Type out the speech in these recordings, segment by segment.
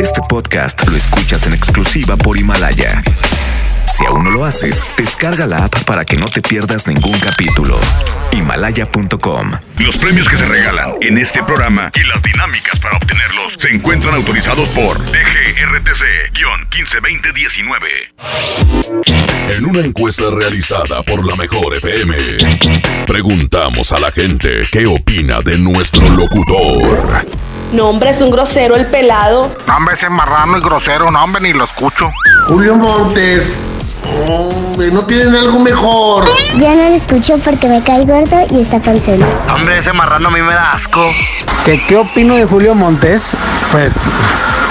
Este podcast lo escuchas en exclusiva por Himalaya. Si aún no lo haces, descarga la app para que no te pierdas ningún capítulo. Himalaya.com Los premios que se regalan en este programa y las dinámicas para obtenerlos se encuentran autorizados por DGRTC-152019. En una encuesta realizada por la Mejor FM, preguntamos a la gente qué opina de nuestro locutor. No, hombre, es un grosero el pelado. No, hombre, ese marrano y grosero, no, hombre, ni lo escucho. Julio Montes. Hombre, no tienen algo mejor. Ya no lo escucho porque me cae gordo y está panzón. Hombre, ese marrano a mí me da asco. ¿Qué, ¿Qué opino de Julio Montes? Pues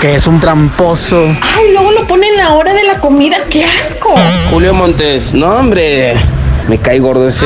que es un tramposo. Ay, luego lo ponen a la hora de la comida. ¡Qué asco! Julio Montes, no, hombre. Me cae gordo ese.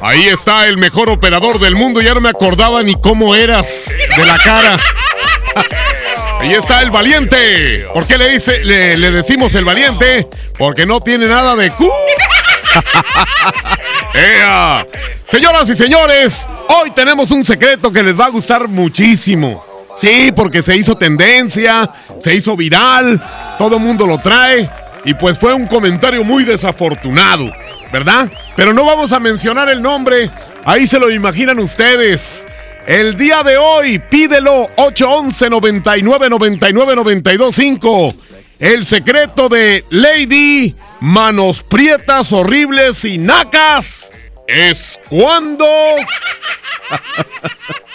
Ahí está el mejor operador del mundo. Ya no me acordaba ni cómo eras de la cara. Ahí está el valiente. ¿Por qué le, dice, le, le decimos el valiente? Porque no tiene nada de cu. ¡Ea! Señoras y señores, hoy tenemos un secreto que les va a gustar muchísimo. Sí, porque se hizo tendencia, se hizo viral, todo el mundo lo trae y pues fue un comentario muy desafortunado, ¿verdad? Pero no vamos a mencionar el nombre, ahí se lo imaginan ustedes. El día de hoy, pídelo 811 99 99 92 5. El secreto de Lady Manos Prietas, Horribles y Nacas es cuando.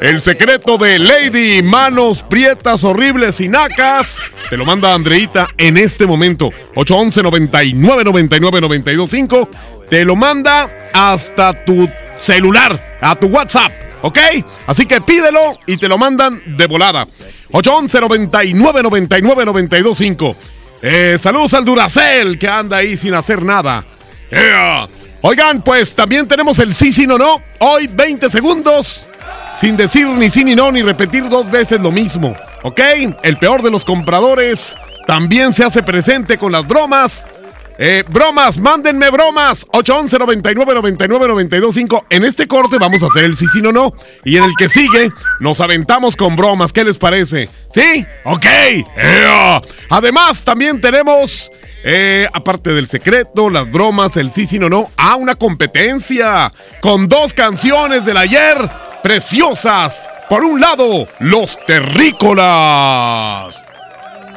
El secreto de Lady Manos Prietas, Horribles y Nacas. Te lo manda Andreita en este momento. 811 99 99 92 5. Te lo manda hasta tu celular, a tu WhatsApp. ¿Ok? Así que pídelo y te lo mandan de volada. 811 99 99 92 5. Eh, saludos al Duracel que anda ahí sin hacer nada. ¡Ea! Oigan, pues también tenemos el sí, sí, no, no. Hoy 20 segundos sin decir ni sí ni no ni repetir dos veces lo mismo. ¿Ok? El peor de los compradores también se hace presente con las bromas. Eh, bromas, mándenme bromas. 811 99 99 92 5. En este corte vamos a hacer el sí, sí, no, no. Y en el que sigue, nos aventamos con bromas. ¿Qué les parece? ¿Sí? Ok. Además, también tenemos. Eh, aparte del secreto, las bromas, el sí, sí, no, no, a una competencia con dos canciones del ayer preciosas. Por un lado, los terrícolas.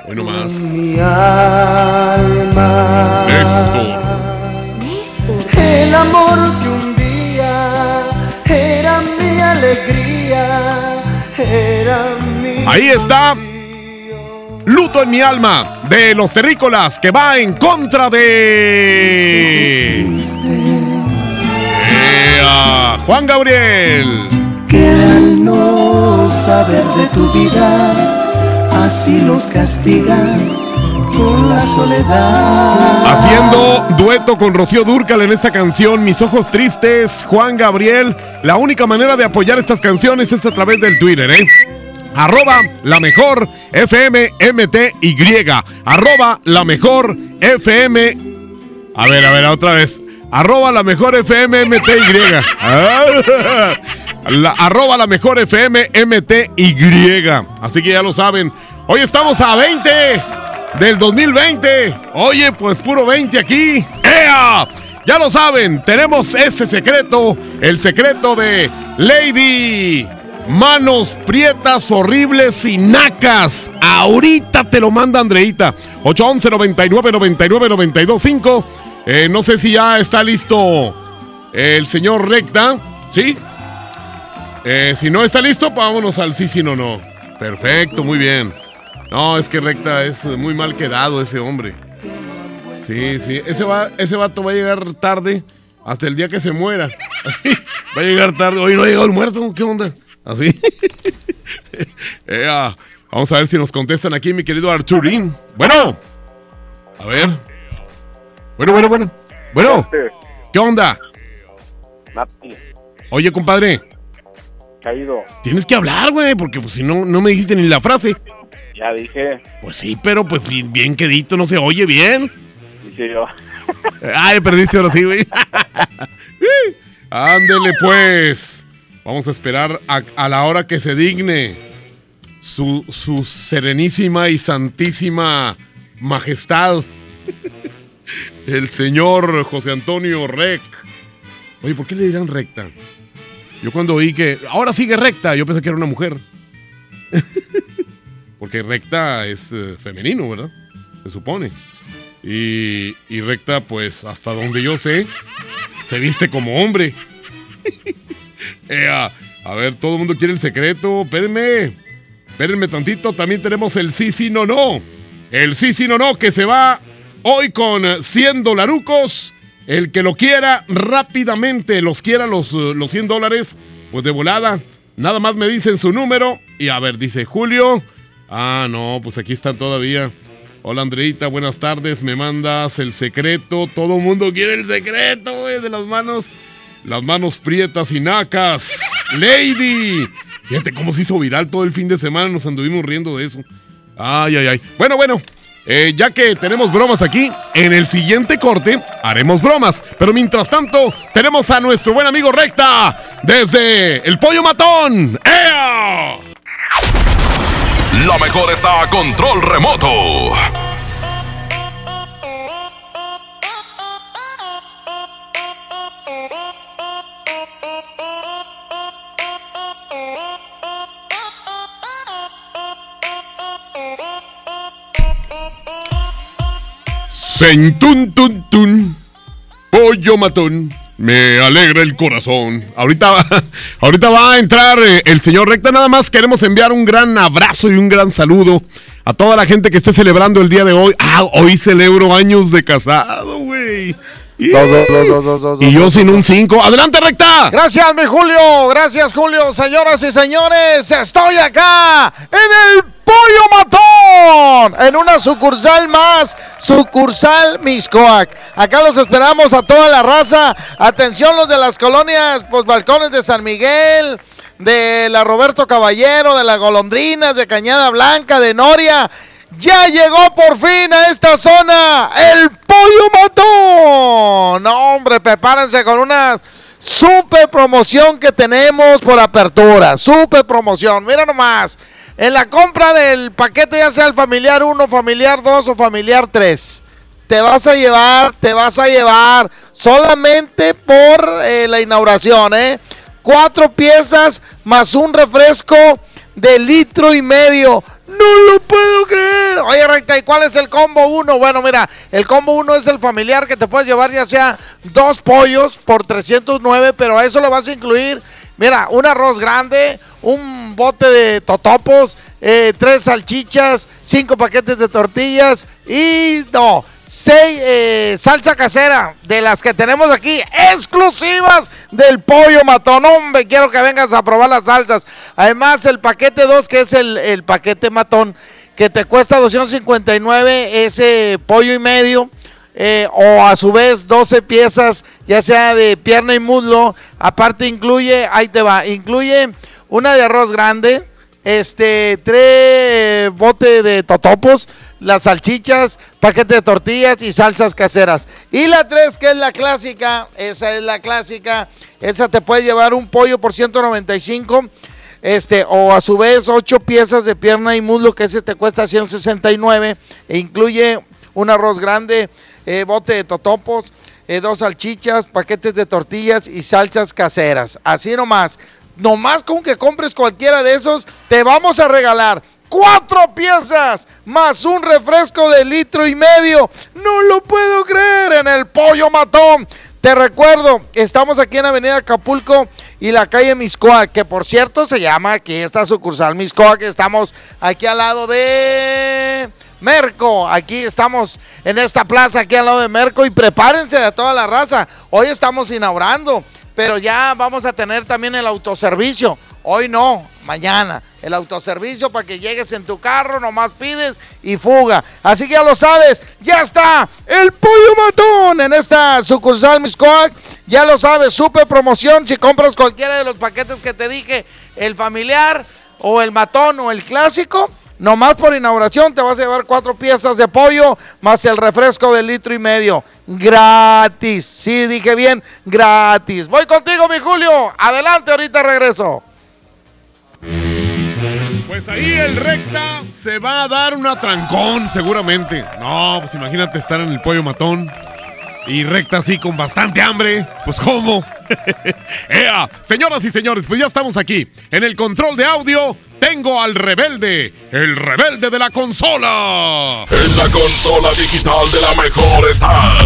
Bueno más. Mi alma. Néstor. El amor que un día era mi alegría, era mi. Ahí está. Luto en mi alma de los terrícolas que va en contra de. Ea, Juan Gabriel. Que al no saber de tu vida, así los castigas con la soledad. Haciendo dueto con Rocío Dúrcal en esta canción, Mis Ojos Tristes, Juan Gabriel. La única manera de apoyar estas canciones es a través del Twitter, ¿eh? Arroba la mejor FM MTY. Arroba la mejor FM. A ver, a ver, otra vez. Arroba la mejor FM MTY. La, arroba la mejor FM MTY. Así que ya lo saben. Hoy estamos a 20 del 2020. Oye, pues puro 20 aquí. ¡Ea! Ya lo saben, tenemos ese secreto, el secreto de Lady Manos prietas, horribles y nacas. Ahorita te lo manda Andreita. 811 99 99 92 5. Eh, no sé si ya está listo el señor Recta. ¿Sí? Eh, si no está listo, vámonos al sí, sí, no, no. Perfecto, muy bien. No, es que Recta es muy mal quedado ese hombre. Sí, sí. Ese, va, ese vato va a llegar tarde hasta el día que se muera. Así, va a llegar tarde. Hoy no ha llegado el muerto, ¿qué onda? Así. Vamos a ver si nos contestan aquí, mi querido Arturín. Bueno. A ver. Bueno, bueno, bueno. Bueno. ¿Qué onda? Oye, compadre. Caído. Tienes que hablar, güey, porque pues, si no, no me dijiste ni la frase. Ya dije. Pues sí, pero pues bien, bien quedito, no se oye bien. Dice yo. Ay, perdiste ahora sí, güey. Ándele pues. Vamos a esperar a, a la hora que se digne su, su serenísima y santísima majestad, el señor José Antonio Rec. Oye, ¿por qué le dirán recta? Yo cuando oí que ahora sigue recta, yo pensé que era una mujer. Porque recta es eh, femenino, ¿verdad? Se supone. Y, y recta, pues, hasta donde yo sé, se viste como hombre. Ea, a ver, todo el mundo quiere el secreto. Espérenme. Espérenme tantito. También tenemos el sí, sí, no, no. El sí, sí, no, no, que se va hoy con 100 dolarucos. El que lo quiera rápidamente, los quiera los, eh, los 100 dólares, pues de volada. Nada más me dicen su número. Y a ver, dice Julio. Ah, no, pues aquí están todavía. Hola Andreita, buenas tardes. Me mandas el secreto. Todo mundo quiere el secreto, güey, de las manos. Las manos prietas y nacas. Lady. Fíjate cómo se hizo viral todo el fin de semana. Nos anduvimos riendo de eso. Ay, ay, ay. Bueno, bueno. eh, ya que tenemos bromas aquí, en el siguiente corte haremos bromas. Pero mientras tanto, tenemos a nuestro buen amigo Recta desde el Pollo Matón. ¡Ea! La mejor está a control remoto. Sentun tun tun. Pollo matón. Me alegra el corazón. Ahorita, ahorita va a entrar eh, el señor Recta. Nada más queremos enviar un gran abrazo y un gran saludo a toda la gente que esté celebrando el día de hoy. Ah, hoy celebro años de casado, güey. Y yo sin un 5. ¡Adelante, Recta! Gracias, mi Julio. Gracias, Julio. Señoras y señores, estoy acá en el Pollo Matón. En una sucursal más, sucursal Miscoac. Acá los esperamos a toda la raza. Atención, los de las colonias, pues balcones de San Miguel. De la Roberto Caballero, de las Golondrinas, de Cañada Blanca, de Noria. Ya llegó por fin a esta zona el Pollo Matón. No, hombre, prepárense con una super promoción que tenemos por apertura. Super promoción. Mira nomás. En la compra del paquete, ya sea el familiar 1, familiar 2 o familiar 3, te vas a llevar, te vas a llevar solamente por eh, la inauguración, ¿eh? Cuatro piezas más un refresco de litro y medio. No lo puedo creer. Oye, Recta, ¿y cuál es el combo 1? Bueno, mira, el combo 1 es el familiar que te puedes llevar ya sea dos pollos por 309, pero a eso le vas a incluir, mira, un arroz grande, un bote de totopos, eh, tres salchichas, cinco paquetes de tortillas y no, seis eh, salsa casera de las que tenemos aquí, exclusivas del pollo matón. Hombre, quiero que vengas a probar las salsas. Además, el paquete 2, que es el, el paquete matón, que te cuesta 259 ese pollo y medio. eh, o a su vez 12 piezas, ya sea de pierna y muslo. Aparte incluye, ahí te va, incluye una de arroz grande, este, tres bote de totopos, las salchichas, paquete de tortillas y salsas caseras. Y la tres, que es la clásica, esa es la clásica, esa te puede llevar un pollo por 195. Este, o a su vez, ocho piezas de pierna y muslo, que ese te cuesta 169. E incluye un arroz grande, eh, bote de totopos, eh, dos salchichas, paquetes de tortillas y salsas caseras. Así nomás. Nomás con que compres cualquiera de esos, te vamos a regalar cuatro piezas más un refresco de litro y medio. No lo puedo creer en el pollo matón. Te recuerdo, estamos aquí en Avenida Acapulco y la calle Miscoac, que por cierto se llama aquí esta sucursal Miscoac. Estamos aquí al lado de Merco. Aquí estamos en esta plaza, aquí al lado de Merco. Y prepárense de toda la raza. Hoy estamos inaugurando, pero ya vamos a tener también el autoservicio. Hoy no, mañana. El autoservicio para que llegues en tu carro, nomás pides y fuga. Así que ya lo sabes, ya está el pollo matón en esta sucursal Miscoac. Ya lo sabes, super promoción. Si compras cualquiera de los paquetes que te dije, el familiar o el matón o el clásico, nomás por inauguración te vas a llevar cuatro piezas de pollo más el refresco de litro y medio. Gratis. Sí, dije bien, gratis. Voy contigo, mi Julio. Adelante, ahorita regreso. Pues ahí el recta se va a dar un atrancón, seguramente. No, pues imagínate estar en el pollo matón y recta así con bastante hambre. Pues cómo. ¡Ea! Señoras y señores, pues ya estamos aquí. En el control de audio tengo al rebelde, el rebelde de la consola. En la consola digital de la mejor está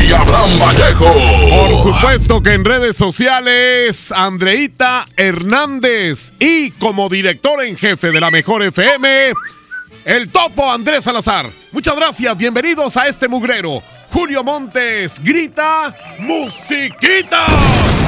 el Abraham Vallejo. Por supuesto que en redes sociales, Andreita Hernández. Y como director en jefe de la mejor FM, el topo Andrés Salazar. Muchas gracias, bienvenidos a este mugrero. Julio Montes grita musiquita.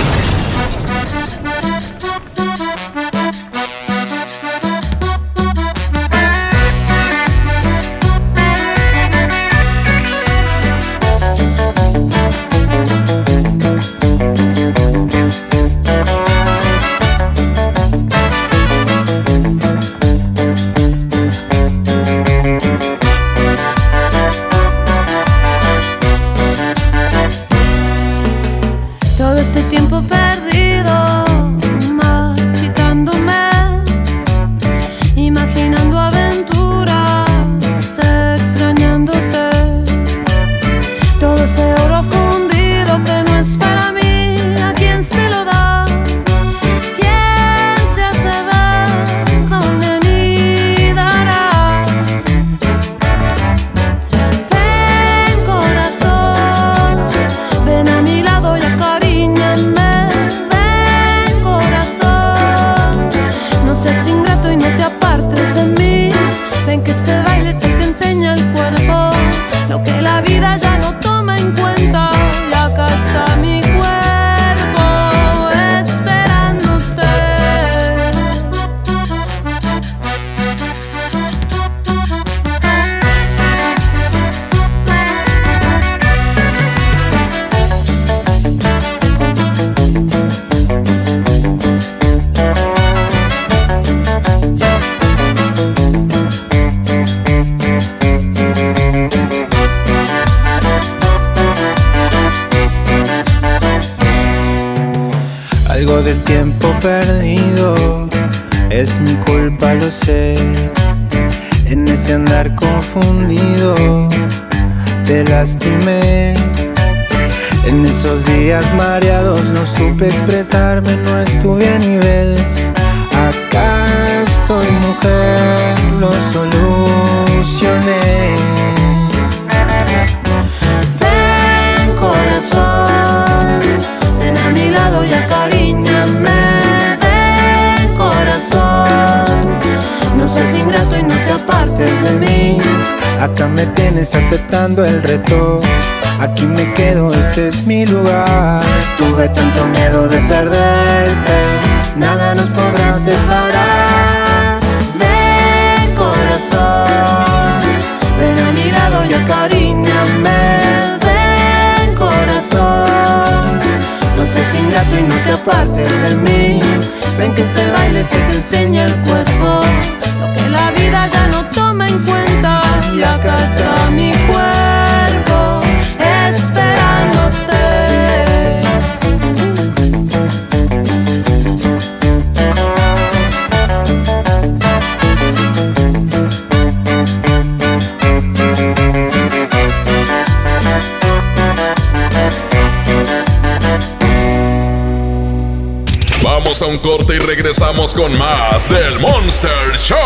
Regresamos con más del Monster Show.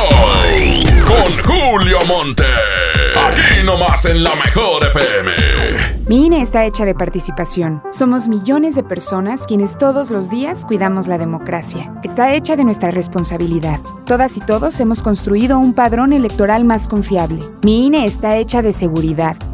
Con Julio Monte. Aquí nomás en la mejor FM. Mi INE está hecha de participación. Somos millones de personas quienes todos los días cuidamos la democracia. Está hecha de nuestra responsabilidad. Todas y todos hemos construido un padrón electoral más confiable. Mi INE está hecha de seguridad,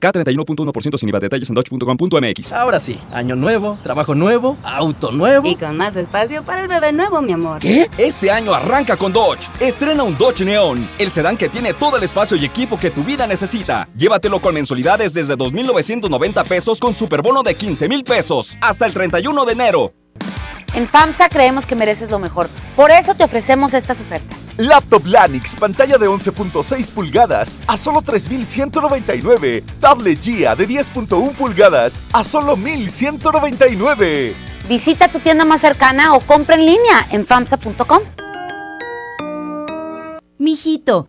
K31.1% sin IVA. Detalles en dodge.com.mx. Ahora sí, año nuevo, trabajo nuevo, auto nuevo. Y con más espacio para el bebé nuevo, mi amor. ¿Qué? Este año arranca con Dodge. Estrena un Dodge Neon, el sedán que tiene todo el espacio y equipo que tu vida necesita. Llévatelo con mensualidades desde 2.990 pesos con superbono de 15 mil pesos hasta el 31 de enero. En FAMSA creemos que mereces lo mejor. Por eso te ofrecemos estas ofertas. Laptop Lanix, pantalla de 11.6 pulgadas a solo 3.199. Tablet Gia de 10.1 pulgadas a solo 1.199. Visita tu tienda más cercana o compra en línea en FAMSA.com. Mijito,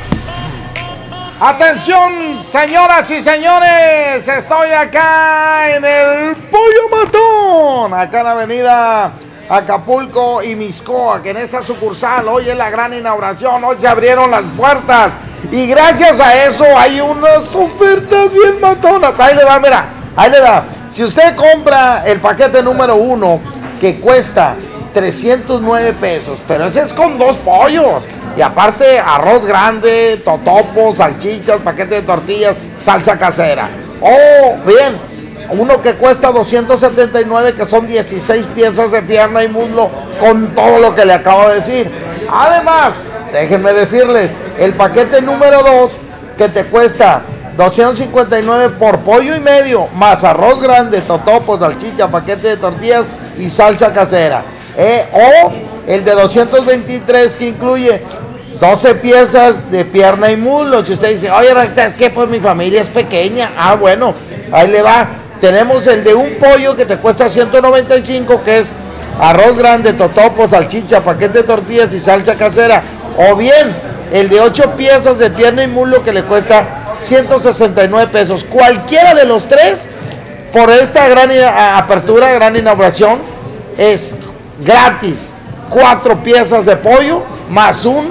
Atención, señoras y señores, estoy acá en el Pollo Matón, acá en la avenida Acapulco y Miscoa, que en esta sucursal hoy es la gran inauguración, hoy se abrieron las puertas y gracias a eso hay unas ofertas bien matonas. Ahí le da, mira, ahí le da. Si usted compra el paquete número uno que cuesta 309 pesos, pero ese es con dos pollos. Y aparte arroz grande, totopos, salchichas, paquete de tortillas, salsa casera. Oh, bien, uno que cuesta 279 que son 16 piezas de pierna y muslo con todo lo que le acabo de decir. Además, déjenme decirles, el paquete número 2 que te cuesta 259 por pollo y medio, más arroz grande, totopos, salchicha, paquete de tortillas y salsa casera. Eh, o el de 223 que incluye 12 piezas de pierna y muslo. Si usted dice, oye, es que pues mi familia es pequeña. Ah, bueno, ahí le va. Tenemos el de un pollo que te cuesta 195, que es arroz grande, totopos, salchicha, paquete de tortillas y salsa casera. O bien el de 8 piezas de pierna y muslo que le cuesta 169 pesos. Cualquiera de los tres, por esta gran apertura, gran inauguración, es gratis. Cuatro piezas de pollo más un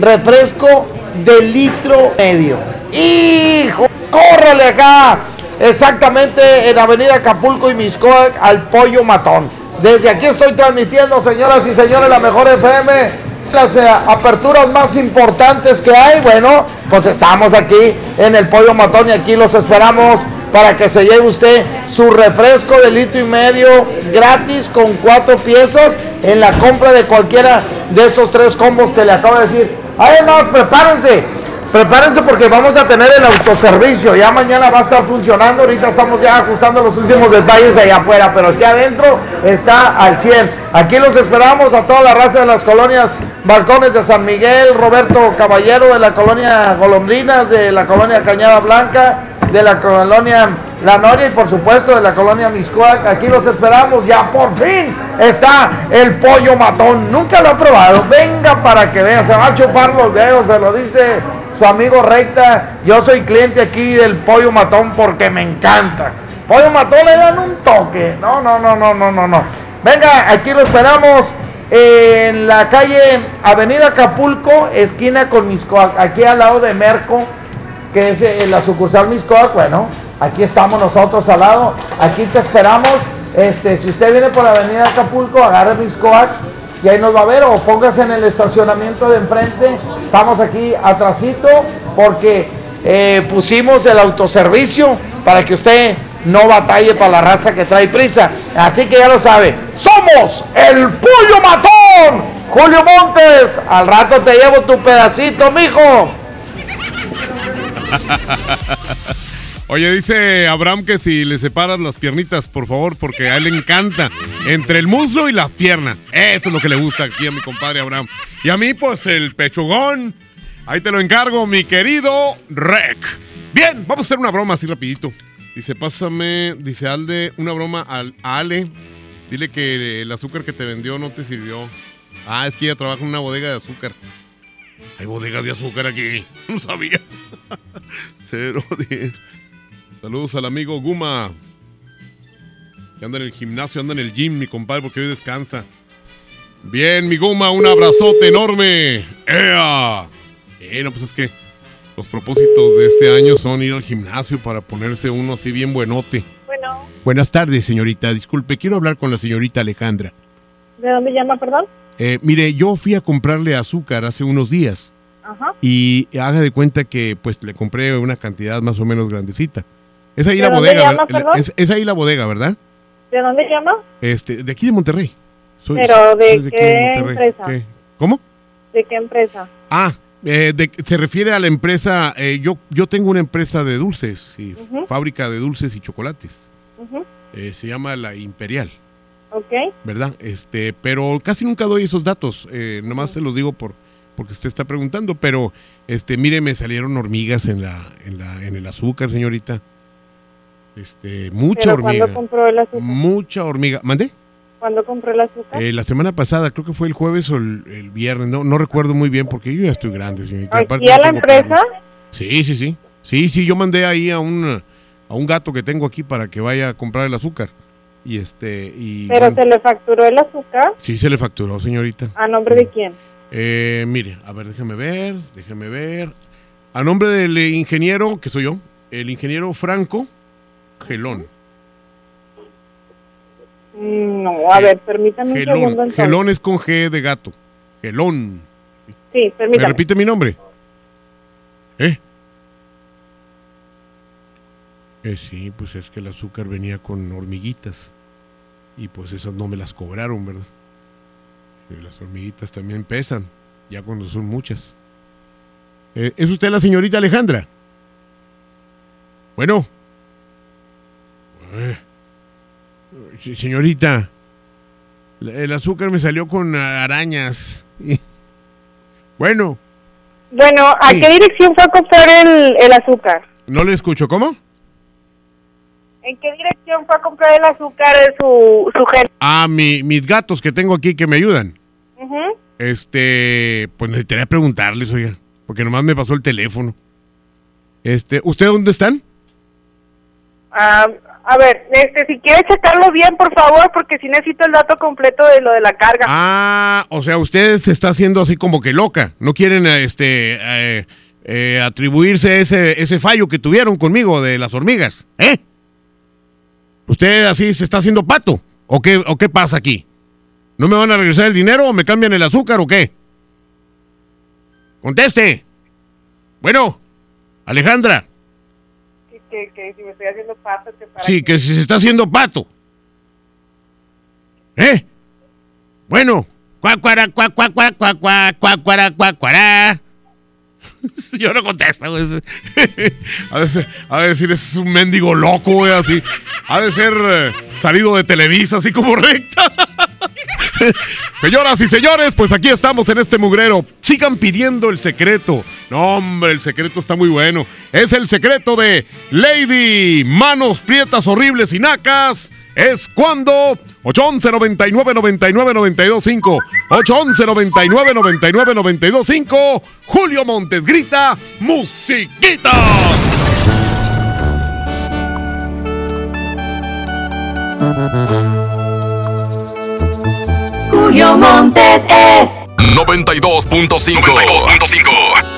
refresco de litro medio. ¡Hijo! ¡Córrele acá! Exactamente en Avenida Acapulco y Miscoac al Pollo Matón. Desde aquí estoy transmitiendo, señoras y señores, la mejor FM las eh, aperturas más importantes que hay, bueno, pues estamos aquí en el Pollo Matón y aquí los esperamos para que se lleve usted su refresco de litro y medio gratis con cuatro piezas en la compra de cualquiera de estos tres combos que le acabo de decir. Además, prepárense, prepárense porque vamos a tener el autoservicio. Ya mañana va a estar funcionando. Ahorita estamos ya ajustando los últimos detalles allá afuera, pero aquí adentro está al 100. Aquí los esperamos a toda la raza de las colonias Balcones de San Miguel, Roberto Caballero de la colonia Golondrinas, de la colonia Cañada Blanca, de la colonia La Noria y por supuesto de la colonia Miscoac. Aquí los esperamos, ya por fin está el pollo matón. Nunca lo he probado, venga para que vea, se va a chupar los dedos, se lo dice su amigo Recta. Yo soy cliente aquí del pollo matón porque me encanta. Pollo matón le dan un toque. No, no, no, no, no, no, no. Venga, aquí lo esperamos en la calle Avenida Acapulco, esquina con Miscoac, aquí al lado de Merco, que es eh, la sucursal Miscoac, bueno, aquí estamos nosotros al lado, aquí te esperamos, este, si usted viene por Avenida Acapulco, agarre Miscoac y ahí nos va a ver o póngase en el estacionamiento de enfrente, estamos aquí atrasito porque eh, pusimos el autoservicio para que usted no batalle para la raza que trae prisa. Así que ya lo sabe, somos el Pollo Matón. Julio Montes, al rato te llevo tu pedacito, mijo. Oye, dice Abraham que si le separas las piernitas, por favor, porque a él le encanta. Entre el muslo y las piernas. Eso es lo que le gusta aquí a mi compadre Abraham. Y a mí, pues, el pechugón. Ahí te lo encargo, mi querido Rec. Bien, vamos a hacer una broma así rapidito. Dice, pásame, dice Alde, una broma al, Ale. Dile que el azúcar que te vendió no te sirvió. Ah, es que ella trabaja en una bodega de azúcar. Hay bodegas de azúcar aquí. No sabía. 010. Saludos al amigo Guma. Que anda en el gimnasio, anda en el gym, mi compadre, porque hoy descansa. Bien, mi Guma, un abrazote enorme. ¡Ea! Eh, no, pues es que los propósitos de este año son ir al gimnasio para ponerse uno así bien buenote. Bueno. Buenas tardes, señorita. Disculpe, quiero hablar con la señorita Alejandra. ¿De dónde llama, perdón? Eh, mire, yo fui a comprarle azúcar hace unos días. Ajá. Y haga de cuenta que pues le compré una cantidad más o menos grandecita. Es ahí ¿De la bodega, llama, ¿verdad? perdón? es, es ahí la bodega, ¿verdad? ¿De dónde llama? Este, de aquí de Monterrey. Soy- Pero, ¿de soy aquí qué Monterrey. empresa? ¿Qué? ¿Cómo? ¿De qué empresa? Ah, eh, de- se refiere a la empresa, eh, yo, yo tengo una empresa de dulces, y fábrica de dulces y chocolates. Ujú. Eh, se llama La Imperial, Ok. ¿verdad? Este, pero casi nunca doy esos datos, eh, nomás se los digo por porque usted está preguntando, pero este, mire, me salieron hormigas en la, en la, en el azúcar, señorita. Este, mucha ¿Pero hormiga. cuándo compró el azúcar? Mucha hormiga. ¿Mandé? ¿Cuándo compró el azúcar? Eh, la semana pasada, creo que fue el jueves o el, el viernes, no, no recuerdo muy bien porque yo ya estoy grande, señorita. Aparte ¿Aquí a la empresa? Sí, sí, sí. Sí, sí, yo mandé ahí a un, a un gato que tengo aquí para que vaya a comprar el azúcar. Y este, y ¿Pero bueno, se le facturó el azúcar? sí se le facturó, señorita. ¿A nombre de quién? Eh, mire, a ver, déjeme ver, déjeme ver. A nombre del ingeniero, que soy yo, el ingeniero Franco Gelón. Mm, No, a ver, permítame un segundo Gelón, entonces. Gelón es con G de gato. Gelón. Sí, ¿Me permítame. repite mi nombre? ¿Eh? Eh, sí, pues es que el azúcar venía con hormiguitas. Y pues esas no me las cobraron, ¿verdad? Y las hormiguitas también pesan, ya cuando son muchas. Eh, ¿Es usted la señorita Alejandra? Bueno. Eh, señorita, el azúcar me salió con arañas. Bueno, Bueno, ¿a Sí. qué dirección fue a comprar el, el azúcar? no le escucho. ¿Cómo? ¿En qué dirección fue a comprar el azúcar de su, su gel? Ah, mi- mis gatos que tengo aquí que me ayudan. Este, pues necesitaría preguntarles, oiga, porque nomás me pasó el teléfono. Este, ¿usted dónde están? Ah, a ver, este, si quiere checarlo bien, por favor, porque sí necesito el dato completo de lo de la carga. Ah, o sea, usted se está haciendo así como que loca. No quieren, este, eh, eh, atribuirse ese, ese fallo que tuvieron conmigo de las hormigas, ¿eh? ¿Usted así se está haciendo pato? ¿O qué, o qué pasa aquí? ¿No me van a regresar el dinero o me cambian el azúcar o qué? Conteste. Bueno, Alejandra. Que, que, que si me estoy haciendo paso, que para Sí, que si se está haciendo pato. ¿Eh? Bueno. Cuac, cuara, cuac, cuac, cuac, cuac, Yo no contesto, güey. Ha de, ser- ha de decir, es un mendigo loco, güey, así. Ha de ser eh, salido de Televisa, así como recta. Señoras y señores, pues aquí estamos en este mugrero. Sigan pidiendo el secreto. No, hombre, el secreto está muy bueno. Es el secreto de Lady Manos Prietas Horribles y Nacas. Es cuando 811 99 99 92 5 811 99 99 92 5 Julio Montes grita musiquita. Julio Montes es 92.5. 92.5.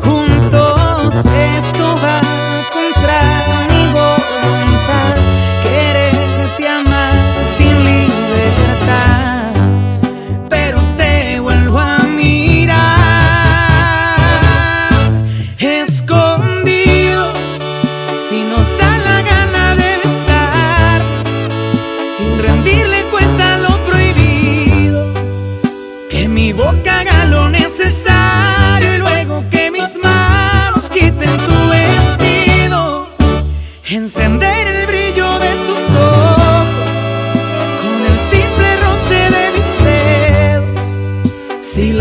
juntos. Esto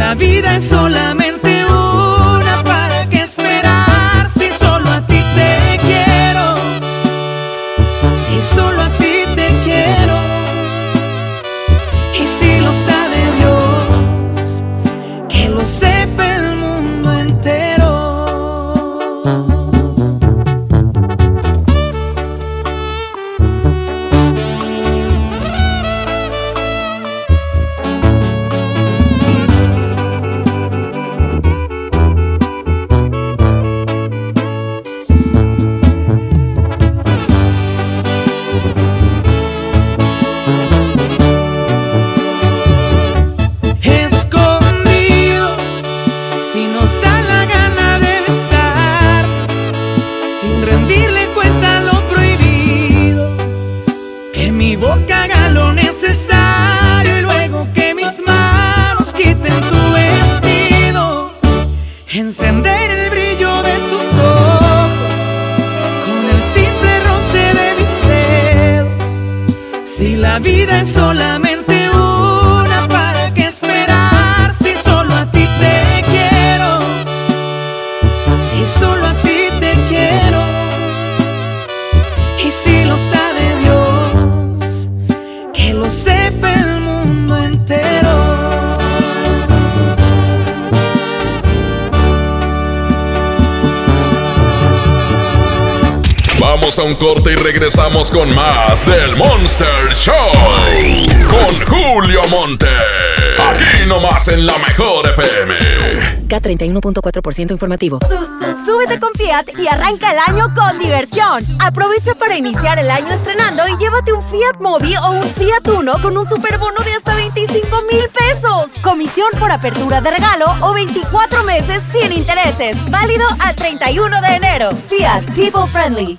la vida es solamente solamente a un corte y regresamos con más del Monster Show. Con Julio Monte. Aquí nomás en la mejor FM. K31.4% informativo. Súbete con Fiat y arranca el año con diversión. Aprovecha para iniciar el año estrenando y llévate un Fiat Mobi o un Fiat Uno con un superbono de hasta 25 mil pesos. Comisión por apertura de regalo o 24 meses sin intereses. Válido al 31 de enero. Fiat People Friendly.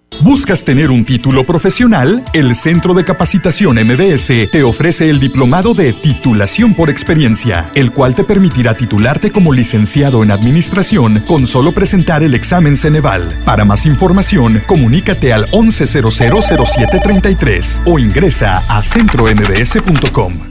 ¿Buscas tener un título profesional? El Centro de Capacitación MBS te ofrece el diplomado de titulación por experiencia, el cual te permitirá titularte como licenciado en administración con solo presentar el examen Ceneval. Para más información, comunícate al 11000733 o ingresa a centrombs.com.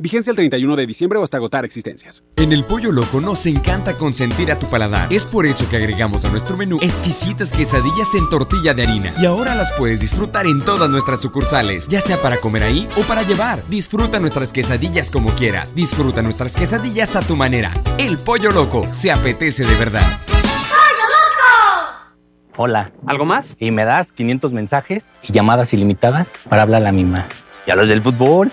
Vigencia el 31 de diciembre o hasta agotar existencias. En el Pollo Loco nos encanta consentir a tu paladar. Es por eso que agregamos a nuestro menú exquisitas quesadillas en tortilla de harina. Y ahora las puedes disfrutar en todas nuestras sucursales, ya sea para comer ahí o para llevar. Disfruta nuestras quesadillas como quieras. Disfruta nuestras quesadillas a tu manera. El Pollo Loco se apetece de verdad. Hola. ¿Algo más? Y me das 500 mensajes y llamadas ilimitadas para hablar a la misma. ¿Y a los del fútbol?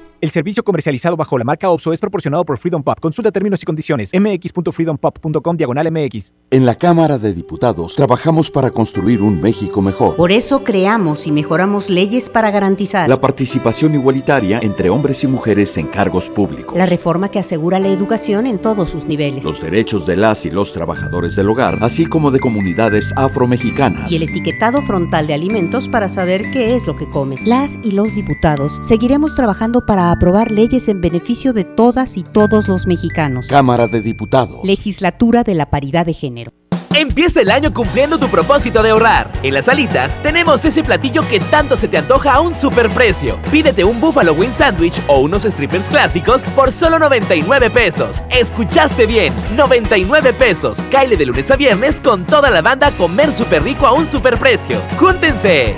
El servicio comercializado bajo la marca OPSO es proporcionado por Freedom Pop. Consulta términos y condiciones. mx.freedompop.com diagonal mx. En la Cámara de Diputados trabajamos para construir un México mejor. Por eso creamos y mejoramos leyes para garantizar la participación igualitaria entre hombres y mujeres en cargos públicos. La reforma que asegura la educación en todos sus niveles. Los derechos de las y los trabajadores del hogar, así como de comunidades afromexicanas. Y el etiquetado frontal de alimentos para saber qué es lo que comes. Las y los diputados seguiremos trabajando para aprobar leyes en beneficio de todas y todos los mexicanos. Cámara de Diputados. Legislatura de la Paridad de Género. Empieza el año cumpliendo tu propósito de ahorrar. En las alitas tenemos ese platillo que tanto se te antoja a un superprecio. Pídete un Buffalo Wing Sandwich o unos strippers clásicos por solo 99 pesos. Escuchaste bien, 99 pesos. Caile de lunes a viernes con toda la banda a comer súper rico a un superprecio. ¡Júntense!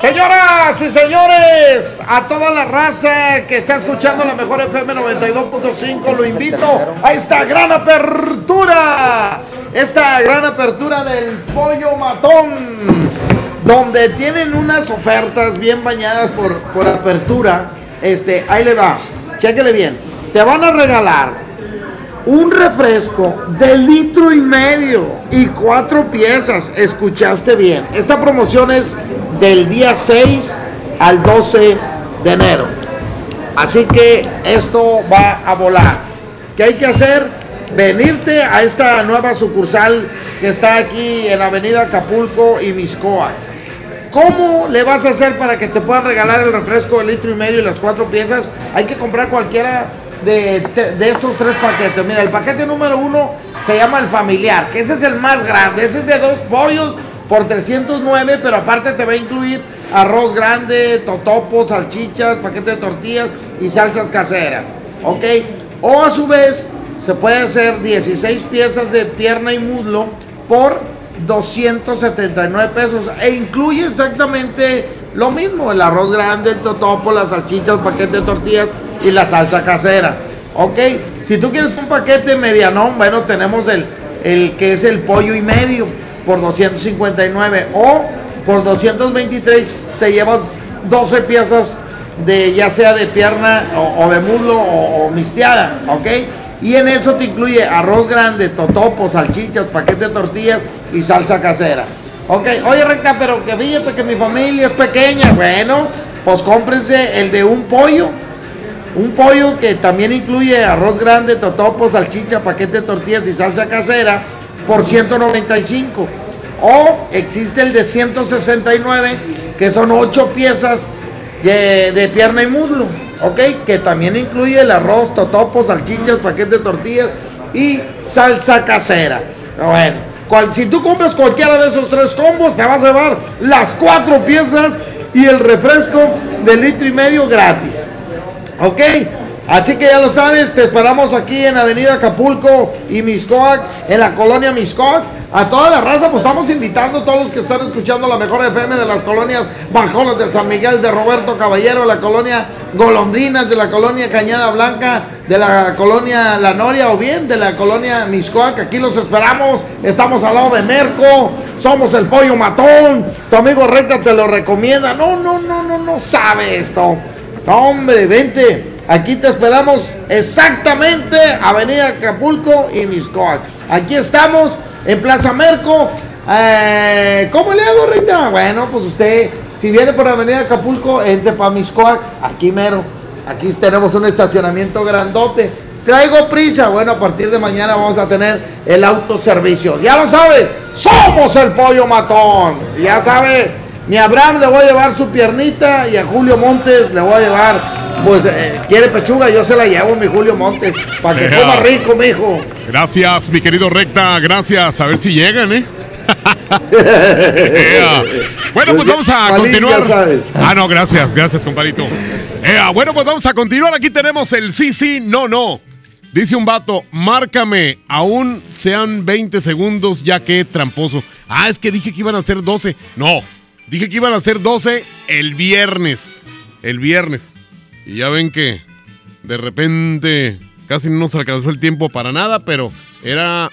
Señoras y señores, a toda la raza que está escuchando la mejor FM 92.5, lo invito a esta gran apertura, esta gran apertura del pollo matón, donde tienen unas ofertas bien bañadas por, por apertura. Este, ahí le va, chéquele bien. Te van a regalar un refresco de litro y medio y cuatro piezas. Escuchaste bien. Esta promoción es del día 6 al 12 de enero. Así que esto va a volar. ¿Qué hay que hacer? Venirte a esta nueva sucursal que está aquí en Avenida Acapulco y Miscoa. ¿Cómo le vas a hacer para que te puedan regalar el refresco de litro y medio y las cuatro piezas? Hay que comprar cualquiera de, de estos tres paquetes. Mira, el paquete número uno se llama el familiar, que ese es el más grande. Ese es de dos pollos por 309, pero aparte te va a incluir arroz grande, totopos, salchichas, paquete de tortillas y salsas caseras. ¿Ok? O a su vez, se puede hacer 16 piezas de pierna y muslo por 279 pesos e incluye exactamente lo mismo, el arroz grande, el totopo, las salchichas, paquete de tortillas y la salsa casera. Ok, si tú quieres un paquete medianón, bueno, tenemos el, el que es el pollo y medio por 259 o por 223 te llevas 12 piezas de ya sea de pierna o, de muslo o, o misteada, ¿ok? Y en eso te incluye arroz grande, totopo, salchichas, paquete de tortillas y salsa casera. Ok, oye recta, pero que fíjate que mi familia es pequeña. Bueno, pues cómprense el de un pollo. Un pollo que también incluye arroz grande, totopo, salchicha, paquete de tortillas y salsa casera por 195. O existe el de 169, que son 8 piezas de, de pierna y muslo. Ok, que también incluye el arroz, totopos, salchichas, paquete de tortillas y salsa casera. Bueno, cual, si tú compras cualquiera de esos tres combos, te vas a llevar las cuatro piezas y el refresco de litro y medio gratis. Ok, Así que ya lo sabes, te esperamos aquí en Avenida Acapulco y Miscoac, en la colonia Miscoac. A toda la raza, pues estamos invitando a todos los que están escuchando la mejor FM de las colonias Bajones de San Miguel, de Roberto Caballero, la colonia Golondrinas, de la colonia Cañada Blanca, de la colonia La Noria o bien de la colonia Miscoac. Aquí los esperamos, estamos al lado de Merco, somos el pollo matón. Tu amigo Recta te lo recomienda. No, no, no, no, no sabe esto. hombre, vente. Aquí te esperamos exactamente Avenida Acapulco y Miscoac. Aquí estamos en Plaza Merco. Eh, ¿Cómo le hago, Rita? Bueno, pues usted, si viene por Avenida Acapulco, entre para Miscoac, aquí mero. Aquí tenemos un estacionamiento grandote. Traigo prisa. Bueno, a partir de mañana vamos a tener el autoservicio. Ya lo sabe, somos el pollo matón. Ya sabe, ni a Abraham le voy a llevar su piernita y a Julio Montes le voy a llevar pues eh, quiere pechuga, yo se la llevo, mi Julio Montes, para que coma rico, mijo. Gracias, mi querido Recta, gracias. A ver si llegan, ¿eh? Bueno, pues vamos a continuar. Ah, no, gracias, gracias, compadrito. Bueno, pues vamos a continuar. Aquí tenemos el sí, sí, no, no. Dice un vato, márcame, aún sean 20 segundos, ya que tramposo. Ah, es que dije que iban a ser 12. No, dije que iban a ser 12 el viernes. El viernes. Y ya ven que de repente casi no nos alcanzó el tiempo para nada, pero era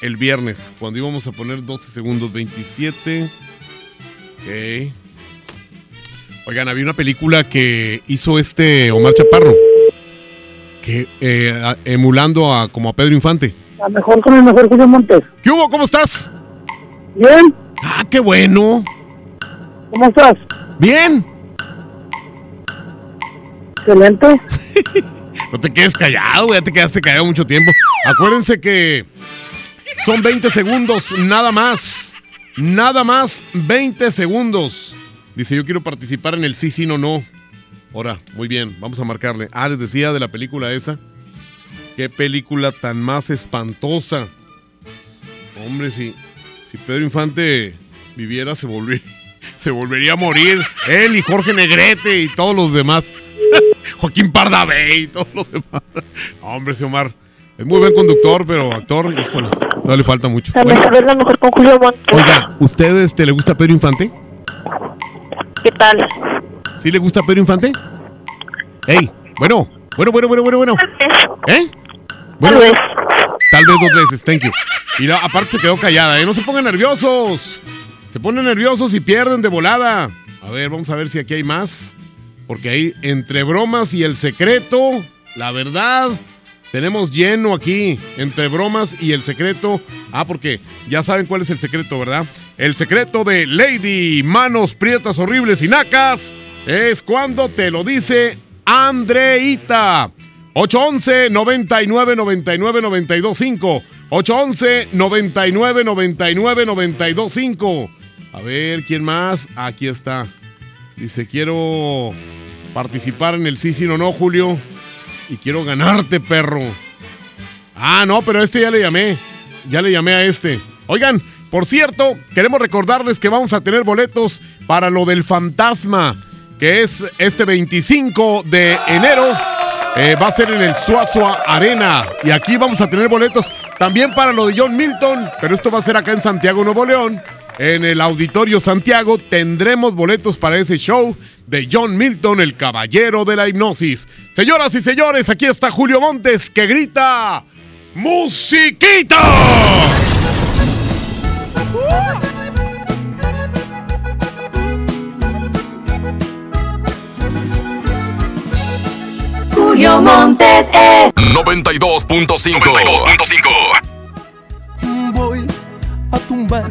el viernes, cuando íbamos a poner 12 segundos 27. Ok. Oigan, había una película que hizo este Omar Chaparro, que eh, emulando a como a Pedro Infante. A mejor con el mejor Julio Montes. ¿Qué hubo? ¿Cómo estás? Bien. Ah, qué bueno. ¿Cómo estás? Bien. Excelente. no te quedes callado, ya te quedaste callado mucho tiempo. Acuérdense que son 20 segundos, nada más. Nada más 20 segundos. Dice, yo quiero participar en el sí, sí, no, no. Ahora, muy bien, vamos a marcarle. Ah, les decía de la película esa. Qué película tan más espantosa. Hombre, si, si Pedro Infante viviera, se volvería, se volvería a morir. Él y Jorge Negrete y todos los demás. Joaquín Pardavé y todos los demás. Hombre, ese Omar. Es muy buen conductor, pero actor, híjole, no le falta mucho. mejor con Julio Oiga, ¿usted este, le gusta Pedro Infante? ¿Qué tal? ¿Sí le gusta Pedro Infante? Ey, bueno, bueno, bueno, bueno, bueno, bueno. ¿Eh? Bueno, Tal vez. Tal vez dos veces, thank you. Y aparte se quedó callada, ¿eh? No se pongan nerviosos. Se ponen nerviosos y pierden de volada. A ver, vamos a ver si aquí hay más. Porque ahí, entre bromas y el secreto, la verdad, tenemos lleno aquí, entre bromas y el secreto. Ah, porque ya saben cuál es el secreto, ¿verdad? El secreto de Lady Manos Prietas Horribles y Nacas es cuando te lo dice Andreita. 811 99 99 92 5 811 99 99 92 5 A ver, ¿quién más? Aquí está. Dice, quiero participar en el sí, sí, no, no, Julio. y quiero ganarte, perro. Ah, no, pero a este ya le llamé. Ya le llamé a este. Oigan, por cierto, queremos recordarles que vamos a tener boletos para lo del fantasma, que es este 25 de enero. Eh, va a ser en el Suazua Arena. Y aquí vamos a tener boletos también para lo de John Milton. Pero esto va a ser acá en Santiago, Nuevo León. En el Auditorio Santiago tendremos boletos para ese show de John Milton, el caballero de la hipnosis. Señoras y señores, aquí está Julio Montes que grita ¡Musiquita! Julio Montes es 92.5. 92.5. Voy a tumbar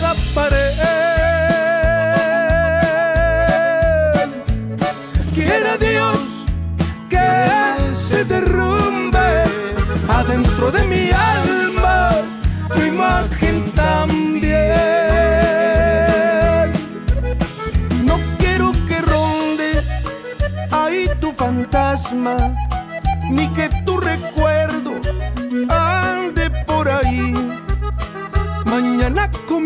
cada pared. Quiera Dios que se derrumbe adentro de mi alma tu imagen también. No quiero que ronde ahí tu fantasma, ni que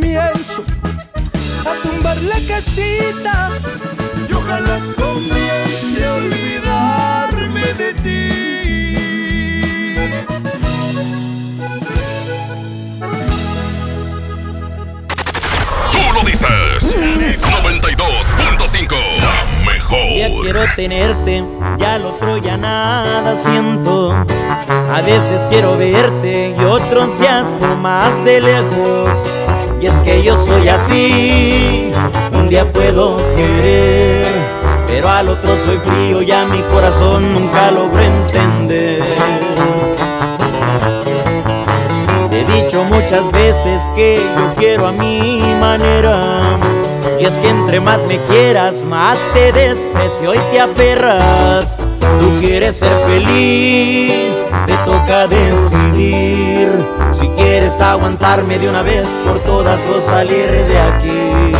comienzo a tumbar la casita y ojalá comience a olvidarme de ti. Tú lo dices. 92.5. La Ya mejor. quiero tenerte, ya lo otro ya nada siento. A veces quiero verte y otros días más de lejos. Y es que yo soy así, un día puedo querer, pero al otro soy frío y a mi corazón nunca logro entender. Te he dicho muchas veces que yo quiero a mi manera. Y es que entre más me quieras, más te desprecio y te aferras. Tú quieres ser feliz, te toca decidir. Si quieres aguantarme de una vez por todas o salir de aquí.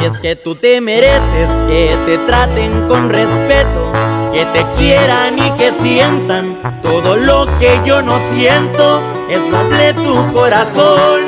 Y es que tú te mereces que te traten con respeto, que te quieran y que sientan todo lo que yo no siento. Es noble tu corazón,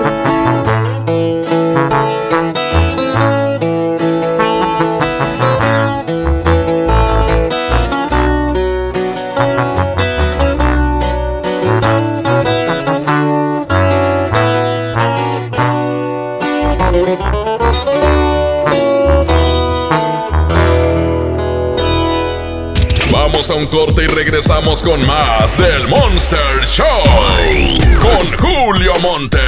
Vamos a un corte y regresamos con más del Monster Show. Con Julio Monte.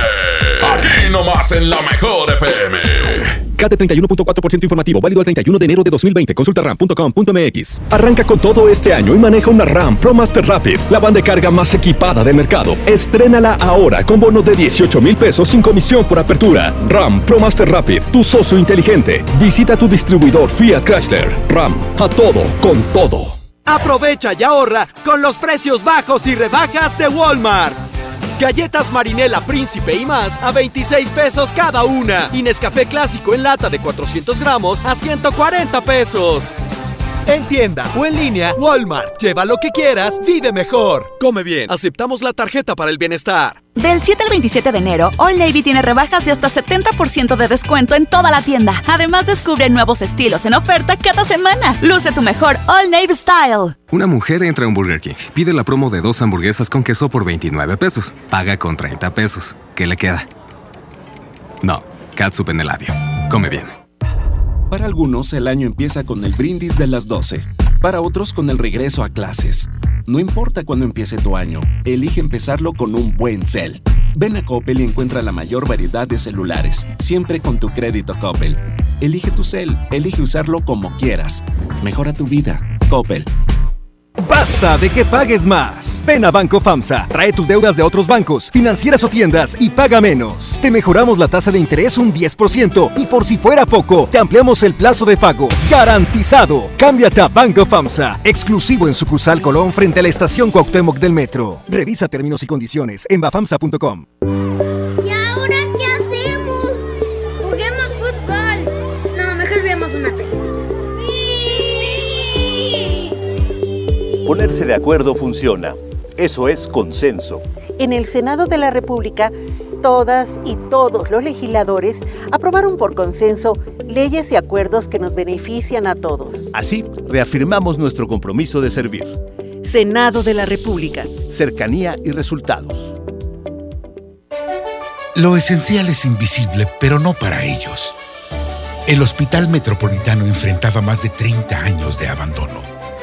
Aquí nomás en la mejor FM. CAT 31.4% informativo, válido el 31 de enero de 2020. Consulta ram.com.mx. Arranca con todo este año y maneja una RAM Pro Master Rapid, la banda de carga más equipada del mercado. Estrénala ahora con bono de 18 mil pesos sin comisión por apertura. RAM Pro Master Rapid, tu socio inteligente. Visita tu distribuidor Fiat Chrysler. RAM, a todo, con todo. Aprovecha y ahorra con los precios bajos y rebajas de Walmart. Galletas Marinela Príncipe y más a 26 pesos cada una. Y Nescafé Clásico en lata de 400 gramos a 140 pesos. En tienda o en línea, Walmart. Lleva lo que quieras, vive mejor. Come bien. Aceptamos la tarjeta para el bienestar. Del 7 al 27 de enero, All Navy tiene rebajas de hasta 70% de descuento en toda la tienda. Además, descubre nuevos estilos en oferta cada semana. Luce tu mejor All Navy Style. Una mujer entra a un Burger King, pide la promo de dos hamburguesas con queso por 29 pesos, paga con 30 pesos. ¿Qué le queda? No, catsup en el labio. Come bien. Para algunos, el año empieza con el brindis de las 12. Para otros, con el regreso a clases. No importa cuándo empiece tu año, elige empezarlo con un buen cel. Ven a Coppel y encuentra la mayor variedad de celulares, siempre con tu crédito Coppel. Elige tu cel, elige usarlo como quieras. Mejora tu vida. Coppel. Basta de que pagues más. Ven a Banco FAMSA, trae tus deudas de otros bancos, financieras o tiendas y paga menos. Te mejoramos la tasa de interés un 10% y por si fuera poco, te ampliamos el plazo de pago. Garantizado. Cámbiate a Banco FAMSA, exclusivo en sucursal Colón frente a la estación Cuauhtémoc del Metro. Revisa términos y condiciones en bafamsa.com. ¿Y ahora qué hacemos? ¿Juguemos fútbol? No, mejor veamos una película. Ponerse de acuerdo funciona. Eso es consenso. En el Senado de la República, todas y todos los legisladores aprobaron por consenso leyes y acuerdos que nos benefician a todos. Así, reafirmamos nuestro compromiso de servir. Senado de la República. Cercanía y resultados. Lo esencial es invisible, pero no para ellos. El Hospital Metropolitano enfrentaba más de 30 años de abandono.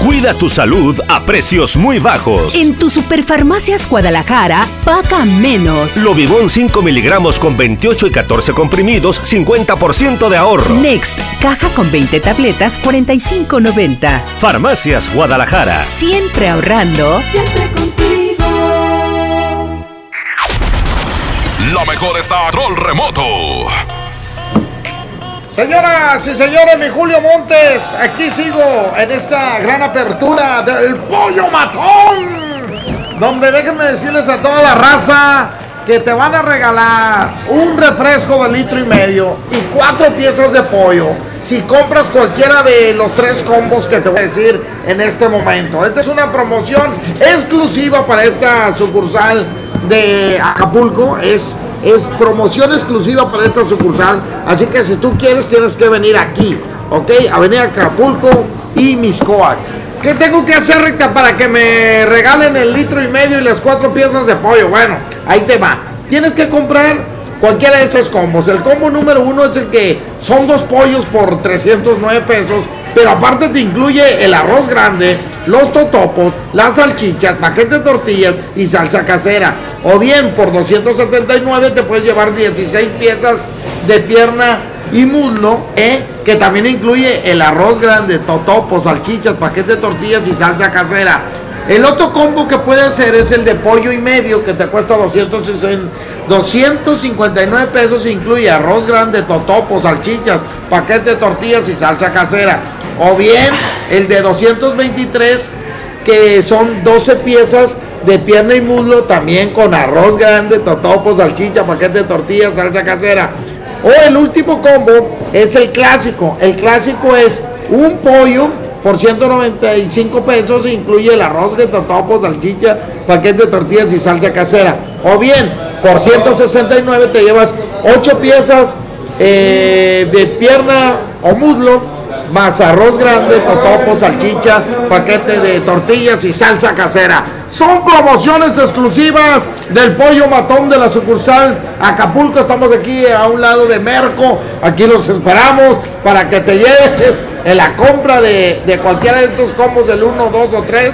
Cuida tu salud a precios muy bajos. En tu Superfarmacias Guadalajara, paga menos. Lobibón 5 miligramos con 28 y 14 comprimidos, 50% de ahorro. Next, caja con 20 tabletas, 45.90. Farmacias Guadalajara. Siempre ahorrando. Siempre contigo. La mejor está a rol remoto. Señoras y señores, mi Julio Montes, aquí sigo en esta gran apertura del Pollo Matón, donde déjenme decirles a toda la raza que te van a regalar un refresco de litro y medio y cuatro piezas de pollo si compras cualquiera de los tres combos que te voy a decir en este momento. Esta es una promoción exclusiva para esta sucursal de Acapulco. Es es promoción exclusiva para esta sucursal. Así que si tú quieres, tienes que venir aquí, ¿ok? Avenida Acapulco, y Miscoac. ¿Qué tengo que hacer, Recta, para que me regalen el litro y medio y las cuatro piezas de pollo? Bueno, ahí te va. Tienes que comprar cualquiera de estos combos. El combo número uno es el que son dos pollos por 309 pesos, pero aparte te incluye el arroz grande, los totopos, las salchichas, paquete de tortillas y salsa casera. O bien por 279 te puedes llevar 16 piezas de pierna y muslo, ¿eh? que también incluye el arroz grande, totopos, salchichas, paquete de tortillas y salsa casera. El otro combo que puede hacer es el de pollo y medio que te cuesta 260, 259 pesos, incluye arroz grande, totopos, salchichas, paquete de tortillas y salsa casera. O bien el de 223 que son 12 piezas de pierna y muslo también con arroz grande, totopos, salchicha, paquete de tortillas, salsa casera. O el último combo es el clásico. El clásico es un pollo por 195 pesos incluye el arroz de totopos, salchicha, paquete de tortillas y salsa casera. O bien, por 169 te llevas 8 piezas eh, de pierna o muslo, más arroz grande, totopos, salchicha, paquete de tortillas y salsa casera. Son promociones exclusivas del pollo matón de la sucursal Acapulco. Estamos aquí a un lado de Merco. Aquí los esperamos para que te lleves en la compra de, de cualquiera de estos combos del 1, 2 o 3.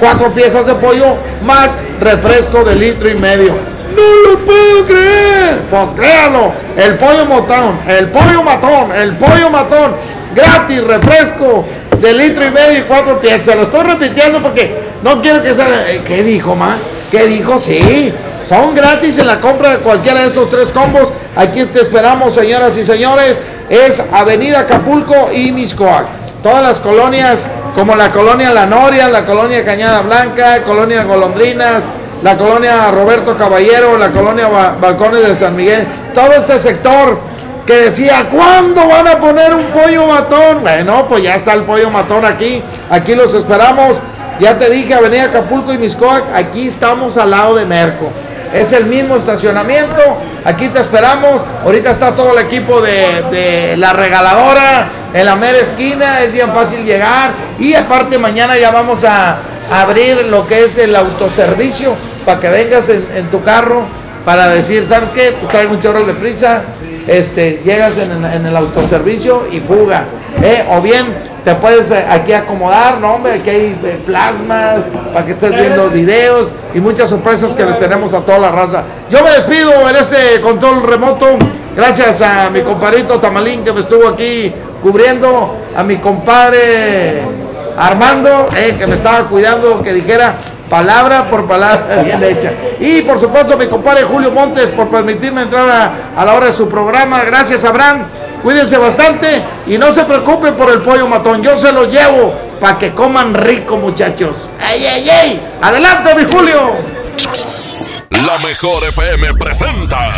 Cuatro piezas de pollo más refresco de litro y medio. No lo puedo creer. Pues créalo. El pollo matón, el pollo matón, el pollo matón. Gratis, refresco de litro y medio y cuatro piezas. Lo estoy repitiendo porque no quiero que sea. eh, ¿Qué dijo, ma? ¿Qué dijo? Sí. Son gratis en la compra de cualquiera de estos tres combos. Aquí te esperamos, señoras y señores. Es Avenida Acapulco y Miscoac. Todas las colonias, como la colonia La Noria, la colonia Cañada Blanca, colonia Golondrinas, la colonia Roberto Caballero, la colonia Ba- Balcones de San Miguel, todo este sector que decía, ¿cuándo van a poner un pollo matón? Bueno, pues ya está el pollo matón aquí, aquí los esperamos. Ya te dije, Avenida Acapulco y Miscoac, aquí estamos al lado de Merco. Es el mismo estacionamiento, aquí te esperamos. Ahorita está todo el equipo de, de la regaladora en la mera esquina, es bien fácil llegar. Y aparte mañana ya vamos a abrir lo que es el autoservicio para que vengas en, en tu carro para decir, ¿sabes qué? Pues traigo un chorro de prisa, este, llegas en, en el autoservicio y fuga. ¿eh? O bien te puedes eh, aquí acomodar, ¿no? Hombre, aquí hay eh, plasmas para que estés viendo videos y muchas sorpresas que les tenemos a toda la raza. Yo me despido en este control remoto. Gracias a mi compadrito Tamalín que me estuvo aquí cubriendo, a mi compadre Armando, eh, que me estaba cuidando, que dijera palabra por palabra bien hecha. Y por supuesto mi compadre Julio Montes por permitirme entrar a, a la hora de su programa. Gracias Abraham. Cuídense bastante y no se preocupen por el pollo matón. Yo se lo llevo para que coman rico muchachos. ¡Ey, ey, ey! ¡Adelante mi Julio! La mejor FM presenta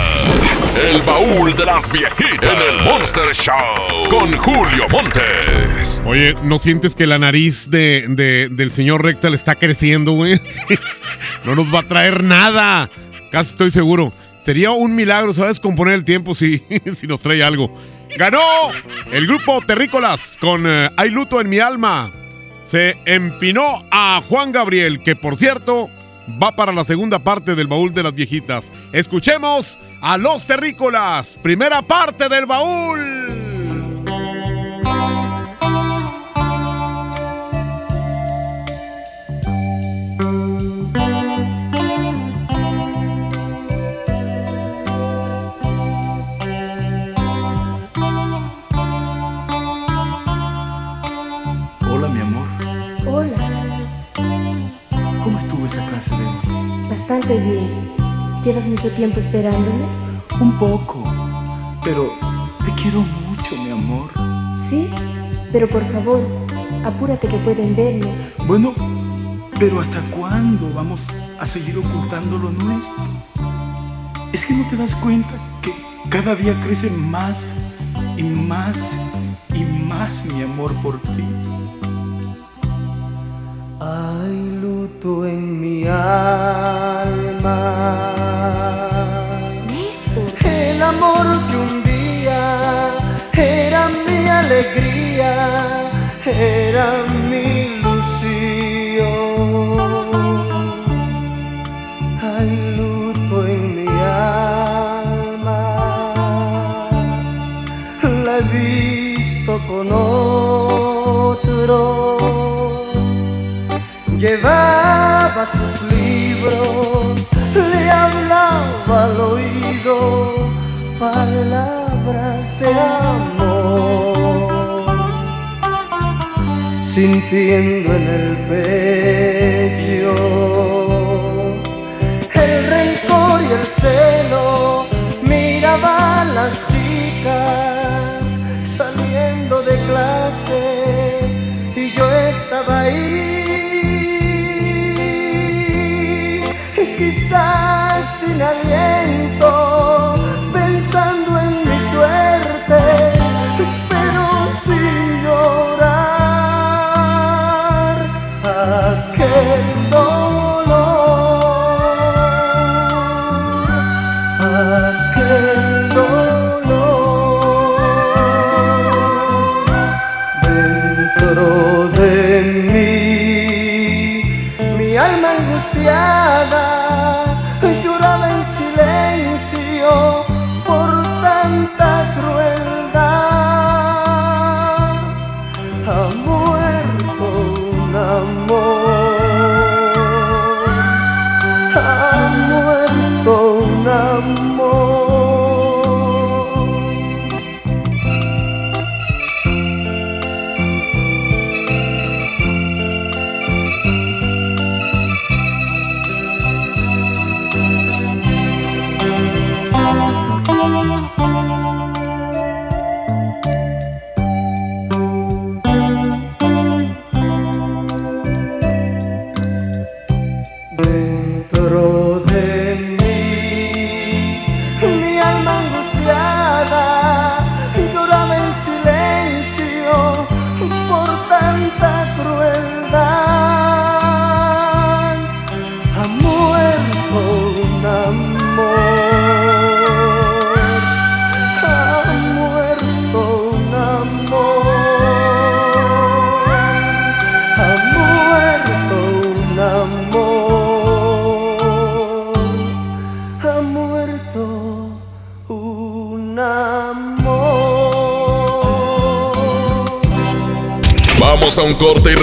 El baúl de las viejitas en el Monster Show con Julio Montes. Oye, ¿no sientes que la nariz de, de- del señor Recta le está creciendo, güey? no nos va a traer nada. Casi estoy seguro. Sería un milagro, ¿sabes? Componer el tiempo si, si nos trae algo. Ganó el grupo Terrícolas con eh, Hay luto en mi alma. Se empinó a Juan Gabriel, que por cierto va para la segunda parte del baúl de las viejitas. Escuchemos a los Terrícolas. Primera parte del baúl. Estuvo esa clase de bastante bien. ¿Llevas mucho tiempo esperándome? Un poco. Pero te quiero mucho, mi amor. Sí, pero por favor, apúrate que pueden vernos. Bueno, pero ¿hasta cuándo vamos a seguir ocultando lo nuestro? Es que no te das cuenta que cada día crece más y más y más mi amor por ti. Hay luto en mi alma. El amor que un día era mi alegría, era sus libros, le hablaba al oído palabras de amor sintiendo en el pecho el rencor y el celo. Miraba a las chicas saliendo de clase y yo estaba ahí, quizás sin aliento,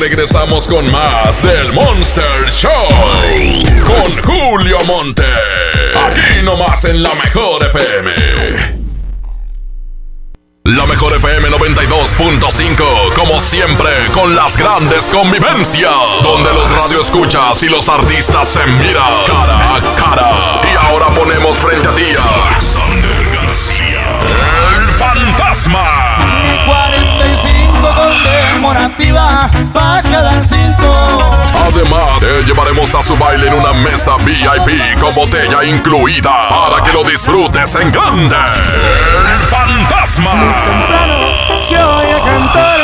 regresamos con más del Monster Show. Con Julio Monte. Aquí nomás en la mejor FM. La mejor FM 92.5, como siempre, con las grandes convivencias, donde los radioescuchas y los artistas se miran cara a cara. Y ahora ponemos frente a ti Alexander García, el fantasma. 45 conmemorativa para cada cinto. Además, te llevaremos a su baile en una mesa VIP con botella incluida para que lo disfrutes en grande. El fantasma. Se oye cantar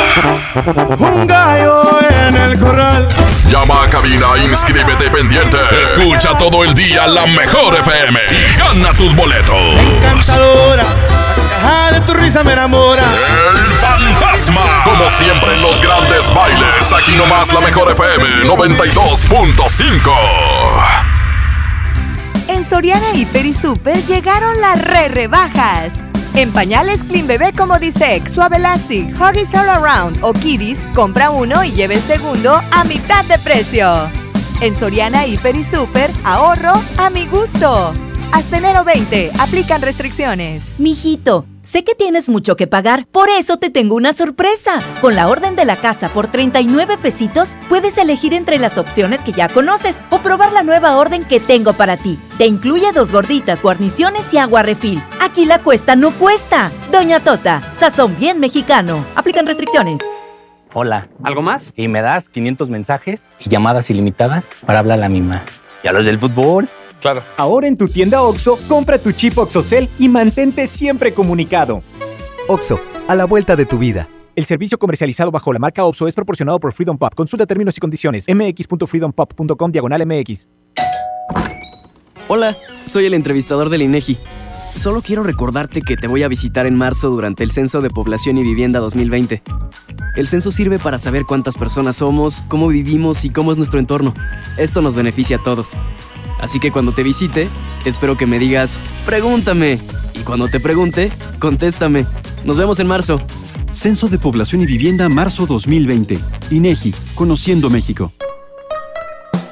un gallo en el corral. Llama a cabina, inscríbete pendiente. Escucha todo el día la mejor FM y gana tus boletos. Encantadora, la caja de tu risa me enamora. El siempre en los grandes bailes, aquí nomás la mejor FM 92.5. En Soriana Hiper y Super llegaron las re rebajas. En pañales Clean Bebé como Disec, Suave Elastic, Huggies All Around o Kiddies, compra uno y lleve el segundo a mitad de precio. En Soriana Hiper y Super, ahorro a mi gusto. Hasta enero 20, aplican restricciones. Mijito, sé que tienes mucho que pagar, por eso te tengo una sorpresa. Con la orden de la casa por 39 pesitos, puedes elegir entre las opciones que ya conoces o probar la nueva orden que tengo para ti. Te incluye dos gorditas, guarniciones y agua refil. Aquí la cuesta no cuesta. Doña Tota, sazón bien mexicano. Aplican restricciones. Hola. ¿Algo más? Y me das 500 mensajes y llamadas ilimitadas para hablar a la misma. ¿Y a los del fútbol? Claro. Ahora en tu tienda OXO, compra tu chip OXOCEL y mantente siempre comunicado. OXO, a la vuelta de tu vida. El servicio comercializado bajo la marca OXO es proporcionado por Freedom Pop. Consulta términos y condiciones. mx.freedompop.com diagonal mx. Hola, soy el entrevistador del INEGI. Solo quiero recordarte que te voy a visitar en marzo durante el Censo de Población y Vivienda 2020. El censo sirve para saber cuántas personas somos, cómo vivimos y cómo es nuestro entorno. Esto nos beneficia a todos. Así que cuando te visite, espero que me digas, pregúntame. Y cuando te pregunte, contéstame. Nos vemos en marzo. Censo de Población y Vivienda marzo 2020. INEGI, Conociendo México.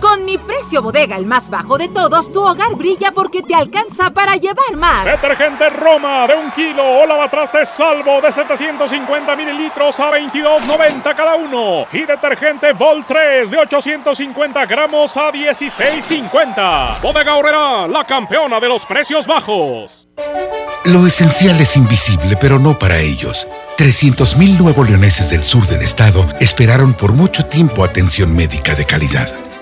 Con mi precio bodega, el más bajo de todos, tu hogar brilla porque te alcanza para llevar más. Detergente Roma de un kilo o lavatrastes salvo de 750 mililitros a 22.90 cada uno. Y detergente Vol 3 de 850 gramos a 16.50. Bodega Horrera, la campeona de los precios bajos. Lo esencial es invisible, pero no para ellos. 300.000 nuevos leoneses del sur del estado esperaron por mucho tiempo atención médica de calidad.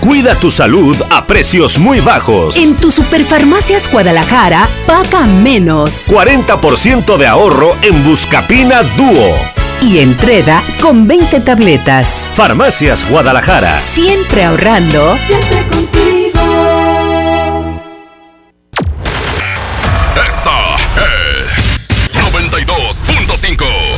Cuida tu salud a precios muy bajos. En tu Superfarmacias Guadalajara, paga menos. 40% de ahorro en Buscapina Dúo. Y entrega con 20 tabletas. Farmacias Guadalajara. Siempre ahorrando. Siempre contigo. Esta es 92.5.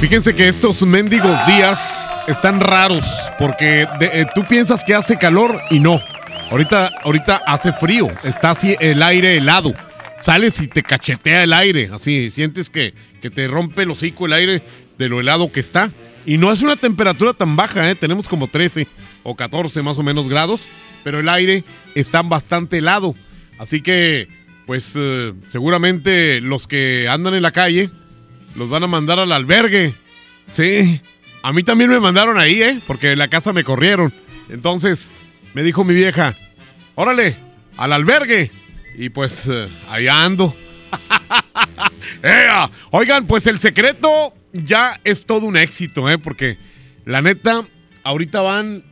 Fíjense que estos mendigos días están raros porque eh, tú piensas que hace calor y no. Ahorita, ahorita hace frío, está así el aire helado. Sales y te cachetea el aire, así sientes que, que te rompe el hocico el aire de lo helado que está. Y no es una temperatura tan baja, ¿eh? tenemos como 13 o 14 más o menos grados, pero el aire está bastante helado. Así que, pues eh, seguramente los que andan en la calle los van a mandar al albergue. Sí. A mí también me mandaron ahí, ¿eh? Porque en la casa me corrieron. Entonces, me dijo mi vieja, órale, al albergue. Y pues, eh, ahí ando. ¡Ea! Oigan, pues el secreto ya es todo un éxito, ¿eh? Porque la neta, ahorita van,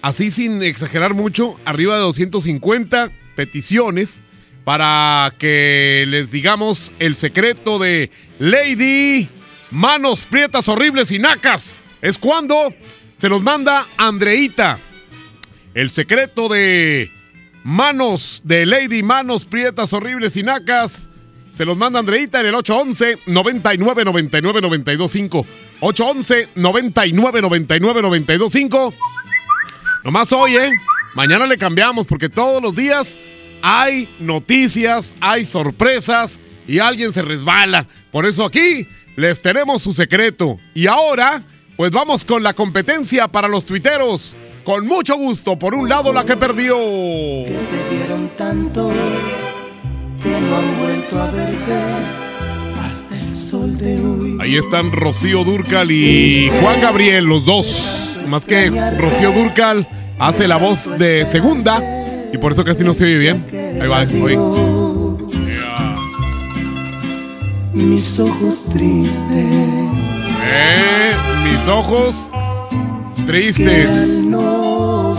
así sin exagerar mucho, arriba de 250 peticiones para que les digamos el secreto de Lady Manos Prietas Horribles y Nacas. Es cuando se los manda Andreita. El secreto de Manos de Lady Manos Prietas Horribles y Nacas. Se los manda Andreita en el 811 99 99 925. 811 99 99 925. Nomás hoy, ¿eh? Mañana le cambiamos porque todos los días hay noticias, hay sorpresas y alguien se resbala. Por eso aquí les tenemos su secreto. Y ahora, pues vamos con la competencia para los tuiteros. Con mucho gusto, por un lado la que perdió. Te dieron tanto que no han vuelto a verte. Ahí están Rocío Durcal y Juan Gabriel, los dos. Más que Rocío Durcal hace la voz de segunda y por eso casi no se oye bien. Ahí va, oye. Mis ojos tristes. Eh, mis ojos tristes. No,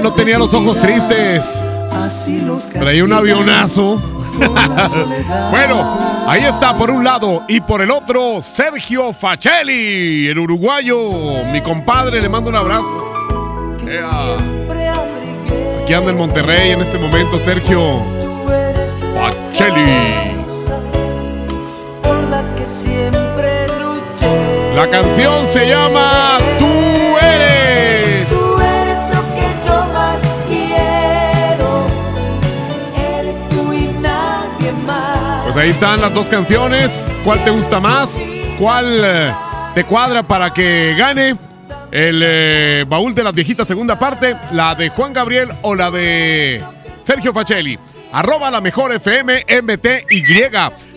no tenía los ojos tristes. Así los Traía un avionazo. bueno, ahí está por un lado y por el otro Sergio Facelli, el uruguayo. Mi compadre, le mando un abrazo. Aquí anda en Monterrey en este momento Sergio Pacelli. La canción se llama Tú eres. Tú eres lo que yo más quiero. Eres tú y nadie más. Pues ahí están las dos canciones. ¿Cuál te gusta más? ¿Cuál eh, te cuadra para que gane? El eh, baúl de las viejitas segunda parte, la de Juan Gabriel o la de Sergio Facelli. Arroba la mejor FM MTY.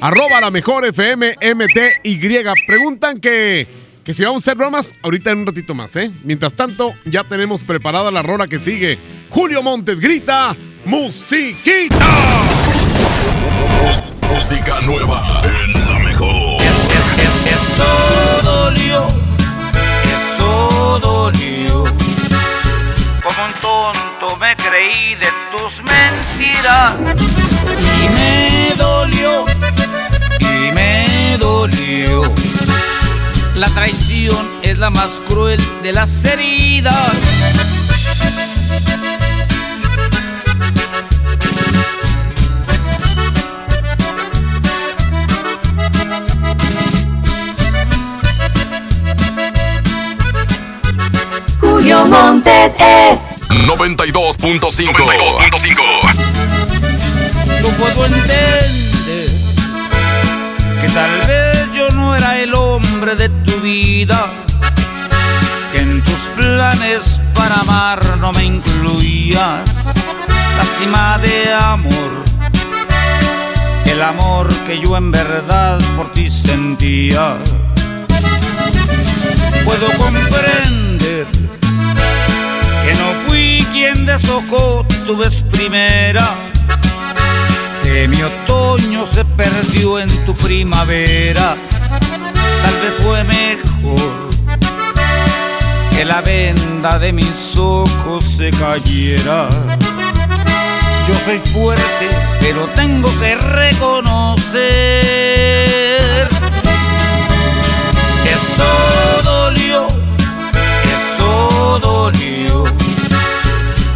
Arroba la mejor FM MTY. Preguntan que, que si vamos a hacer bromas ahorita en un ratito más, ¿eh? Mientras tanto, ya tenemos preparada la rola que sigue. Julio Montes grita, musiquita. Música nueva en la mejor. Eso dolió, eso dolió. Como un tonto me creí de tus mentiras. Y me dolió, y me dolió. La traición es la más cruel de las heridas. Julio Montes es 92.5. 92.5. No puedo entender que tal vez yo no era el hombre de tu vida, que en tus planes para amar no me incluías la cima de amor, el amor que yo en verdad por ti sentía. Puedo comprender que no fui quien deshojó tu vez primera, que mi otoño se perdió en tu primavera, tal vez fue mejor que la venda de mis ojos se cayera. Yo soy fuerte, pero tengo que reconocer eso dolió,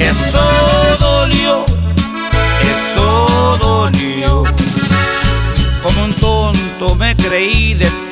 Eso dolió, eso dolió. Como un tonto me creí de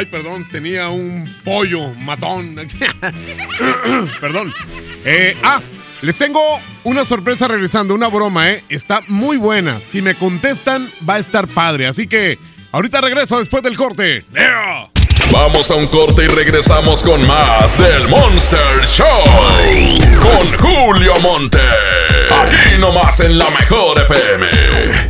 Ay, perdón, tenía un pollo matón. perdón. Eh, ah, les tengo una sorpresa regresando, una broma, ¿eh? Está muy buena. Si me contestan, va a estar padre. Así que ahorita regreso después del corte. Vamos a un corte y regresamos con más del Monster Show. Con Julio Monte. Aquí nomás en la mejor FM.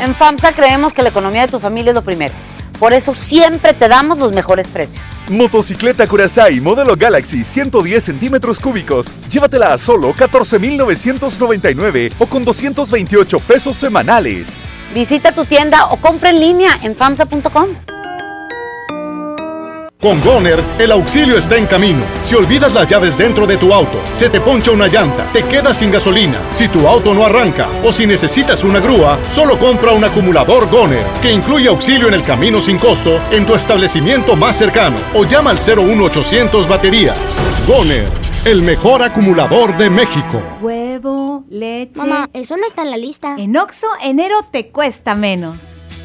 En FAMSA creemos que la economía de tu familia es lo primero. Por eso siempre te damos los mejores precios. Motocicleta Curaçao modelo Galaxy 110 centímetros cúbicos. Llévatela a solo 14,999 o con 228 pesos semanales. Visita tu tienda o compra en línea en FAMSA.com. Con Goner, el auxilio está en camino. Si olvidas las llaves dentro de tu auto, se te poncha una llanta, te quedas sin gasolina, si tu auto no arranca o si necesitas una grúa, solo compra un acumulador Goner, que incluye auxilio en el camino sin costo en tu establecimiento más cercano o llama al 01800 baterías. Goner, el mejor acumulador de México. Huevo, leche. Mamá, eso no está en la lista. En Oxo, enero te cuesta menos.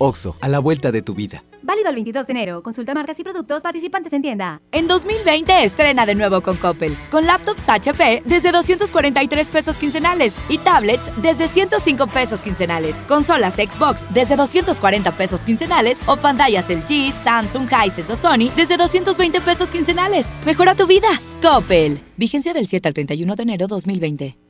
Oxo, a la vuelta de tu vida. Válido el 22 de enero. Consulta marcas y productos participantes en tienda. En 2020 estrena de nuevo con Coppel. Con laptops HP desde 243 pesos quincenales y tablets desde 105 pesos quincenales. Consolas Xbox desde 240 pesos quincenales o pantallas LG, Samsung, Hisense o Sony desde 220 pesos quincenales. Mejora tu vida. Coppel. Vigencia del 7 al 31 de enero 2020.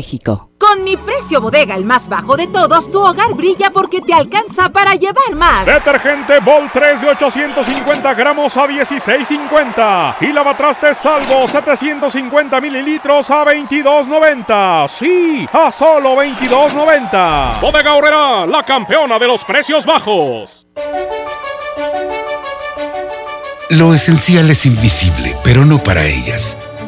Con mi precio bodega, el más bajo de todos, tu hogar brilla porque te alcanza para llevar más. Detergente Vol 3 de 850 gramos a 16.50. Y lavatrastes Salvo 750 mililitros a 22.90. Sí, a solo 22.90. Bodega Horrera, la campeona de los precios bajos. Lo esencial es invisible, pero no para ellas.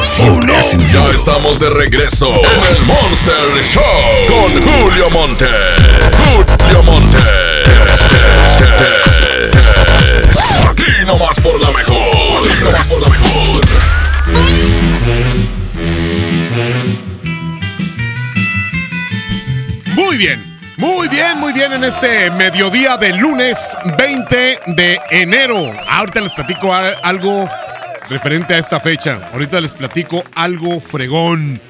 Siempre Oh, no. Ya estamos de regreso en el Monster Show con Julio Monte. Julio Monte. Aquí nomás por la mejor. Aquí nomás por la mejor. Muy bien, muy bien, muy bien en este mediodía del lunes 20 de enero. Ahorita les platico algo referente a esta fecha. Ahorita les platico algo fregón.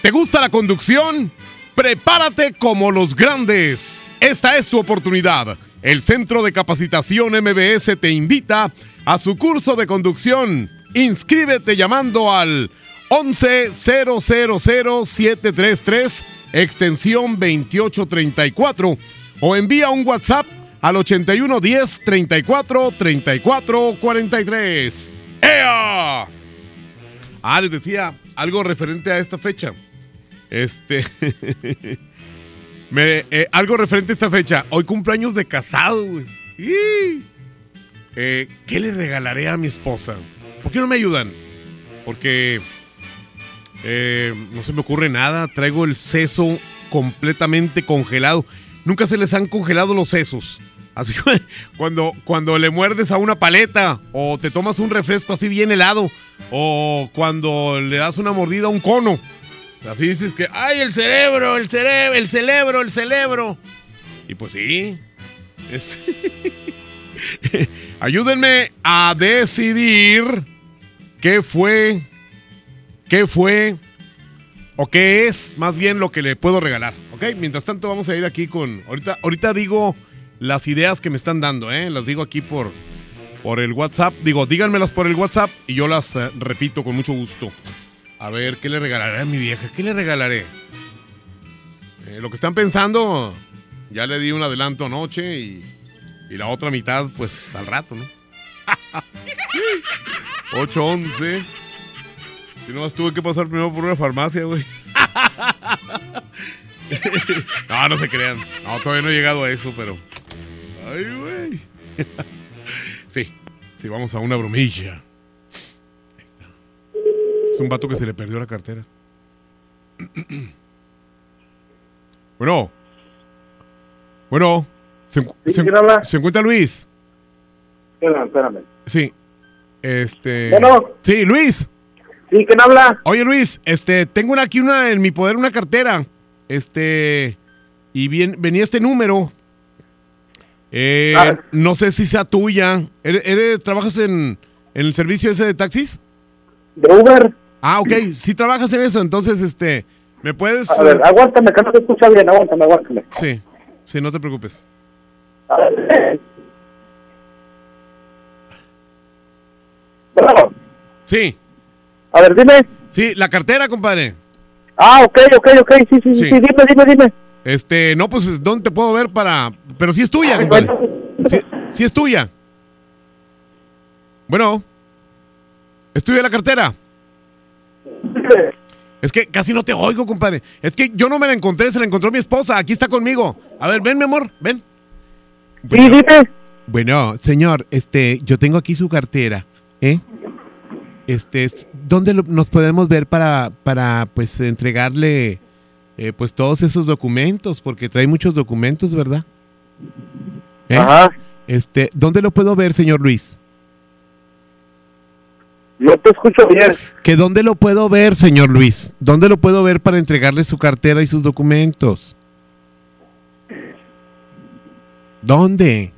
¿Te gusta la conducción? Prepárate como los grandes. Esta es tu oportunidad. El Centro de Capacitación MBS te invita a su curso de conducción. Inscríbete llamando al 11-000-733, extensión 2834, o envía un WhatsApp al 8110 34 34 43. ¡Ea! Ah, les decía algo referente a esta fecha. Este. me- eh, algo referente a esta fecha. Hoy cumpleaños de casado, güey. Eh, ¿Qué le regalaré a mi esposa? ¿Por qué no me ayudan? Porque eh, no se me ocurre nada. Traigo el seso completamente congelado. Nunca se les han congelado los sesos. Así cuando, cuando le muerdes a una paleta o te tomas un refresco así bien helado o cuando le das una mordida a un cono. Así dices que, ay, el cerebro, el cerebro, el cerebro, el cerebro. Y pues sí. Ayúdenme a decidir qué fue, qué fue o qué es más bien lo que le puedo regalar. ¿Ok? Mientras tanto vamos a ir aquí con... Ahorita, ahorita digo las ideas que me están dando, ¿eh? Las digo aquí por, por el WhatsApp. Digo, díganmelas por el WhatsApp y yo las eh, repito con mucho gusto. A ver, ¿qué le regalaré a mi vieja? ¿Qué le regalaré? Eh, lo que están pensando, ya le di un adelanto anoche y, y la otra mitad, pues al rato, ¿no? 8-11. Si no, tuve que pasar primero por una farmacia, güey. no, no se crean. No, todavía no he llegado a eso, pero. Ay, güey. sí, sí, vamos a una bromilla. Ahí está. Es un vato que se le perdió la cartera. bueno. Bueno. ¿Se, encu- se- se encuentra Luis? Espérame, espérame. Sí. Este. Bueno. Sí, Luis. Sí, ¿quién habla? Oye, Luis, este, tengo una, aquí una en mi poder una cartera. Este. Y bien, venía este número. Eh, Ah. No sé si sea tuya. ¿Eres, eres- trabajas en, en el servicio ese de taxis? ¿De Uber? Ah, ok. Si trabajas en eso, entonces, este. ¿Me puedes.? A ver, eh, aguántame, que no se escucha bien, aguántame, aguántame. Sí, sí, no te preocupes. A ver. Bueno, Sí. a ver, dime. Sí, la cartera, compadre. Ah, ok, ok, ok, sí, sí, sí, Sí. sí, dime, dime, dime. Este, no, pues, ¿dónde te puedo ver para...? Pero sí es tuya, compadre. Sí, sí es tuya. Bueno. ¿Es tuya la cartera? Es que casi no te oigo, compadre. Es que yo no me la encontré, se la encontró mi esposa. Aquí está conmigo. A ver, ven, mi amor, ven. Dime. Bueno, señor, este, yo tengo aquí su cartera, ¿eh? Este, es- ¿dónde lo- nos podemos ver para, para, pues, entregarle, eh, pues, todos esos documentos? Porque trae muchos documentos, ¿verdad? ¿Eh? Ajá. Este, ¿dónde lo puedo ver, señor Luis? No te escucho bien. ¿Que dónde lo puedo ver, señor Luis? ¿Dónde lo puedo ver para entregarle su cartera y sus documentos? ¿Dónde?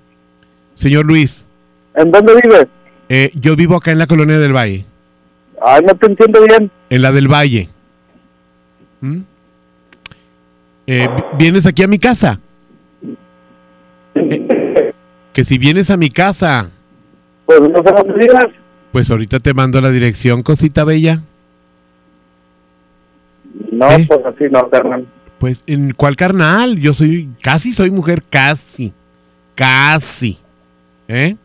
Señor Luis. ¿En dónde vives? Eh, yo vivo acá en la colonia del Valle. Ay, no te entiendo bien. En la del Valle. ¿Mm? Eh, vi- ¿Vienes aquí a mi casa? Eh, que si vienes a mi casa, Pues no pues ahorita te mando la dirección, cosita bella. No, ¿Eh? pues así no, carnal. Pues, ¿en cuál carnal? Yo soy, casi soy mujer, casi. Casi. ¿Eh?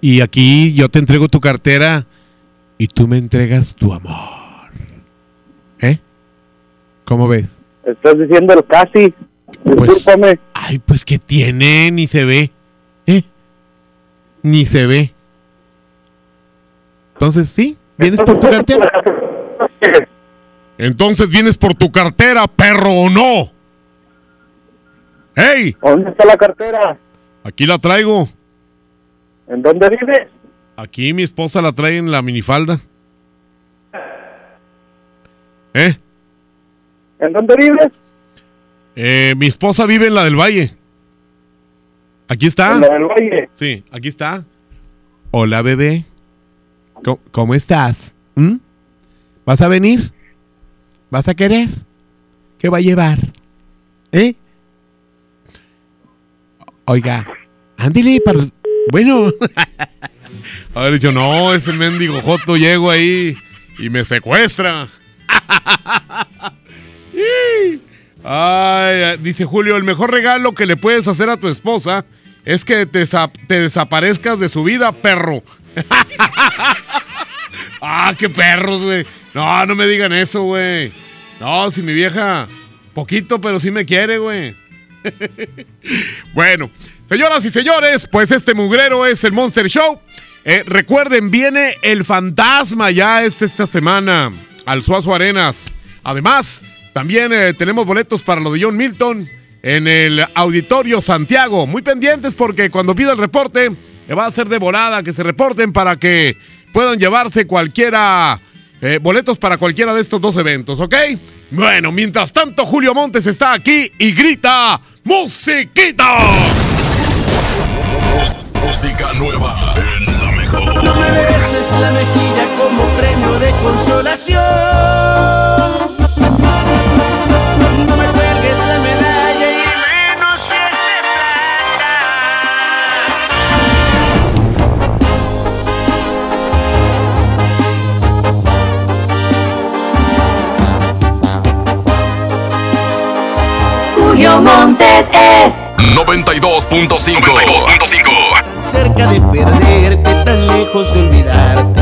Y aquí yo te entrego tu cartera y tú me entregas tu amor. ¿Eh? ¿Cómo ves? Estás diciendo el casi. Pues, Discúlpame. ay, pues que tiene, ni se ve. ¿Eh? Ni se ve. Entonces, ¿sí? ¿Vienes por tu cartera? Entonces, ¿vienes por tu cartera, perro o no? ¡Ey! ¿Dónde está la cartera? Aquí la traigo. ¿En dónde vives? Aquí mi esposa la trae en la minifalda. ¿Eh? ¿En dónde vives? Eh, mi esposa vive en la del Valle. Aquí está. En la del Valle. Sí, aquí está. Hola, bebé. ¿Cómo, cómo estás? ¿Mm? ¿Vas a venir? ¿Vas a querer? ¿Qué va a llevar? ¿Eh? Oiga, ándale para... Bueno. Haber dicho, no, ese mendigo joto llego ahí y me secuestra. Ay, dice Julio, el mejor regalo que le puedes hacer a tu esposa es que te, desa- te desaparezcas de su vida, perro. ah, qué perros, güey. No, no me digan eso, güey. No, si mi vieja, poquito, pero sí me quiere, güey. bueno, señoras y señores, pues este mugrero es el Monster Show. Eh, recuerden, viene el fantasma ya este- esta semana al Suazo Arenas. Además, también eh, tenemos boletos para lo de John Milton. en el Auditorio Santiago. Muy pendientes porque cuando pida el reporte, eh, va a ser de volada que se reporten para que puedan llevarse cualquiera, eh, boletos para cualquiera de estos dos eventos, ¿ok? Bueno, mientras tanto, Julio Montes está aquí y grita ¡Musiquita! Música nueva en la mejor. No me beses la mejilla como premio de consolación. Julio Montes es 92.5. 92.5. Cerca de perderte, tan lejos de olvidarte,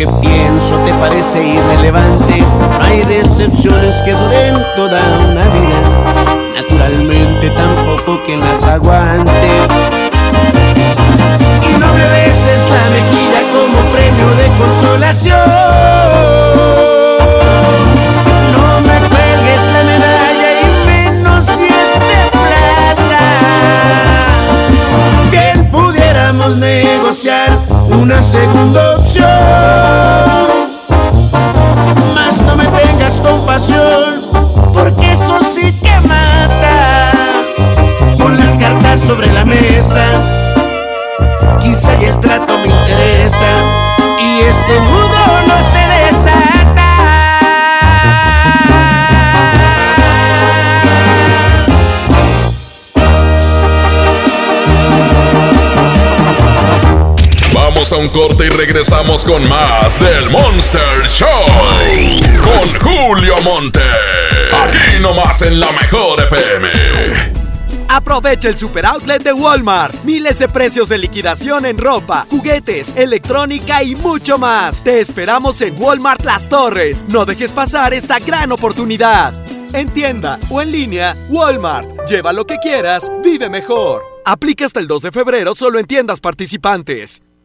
que pienso te parece irrelevante, A un corte y regresamos con más del Monster Show. Con Julio Monte. Aquí nomás en la mejor FM. Aprovecha el super outlet de Walmart. Miles de precios de liquidación en ropa, juguetes, electrónica y mucho más. Te esperamos en Walmart Las Torres. No dejes pasar esta gran oportunidad. En tienda o en línea, Walmart. Lleva lo que quieras, vive mejor. Aplica hasta el 2 de febrero solo en tiendas participantes.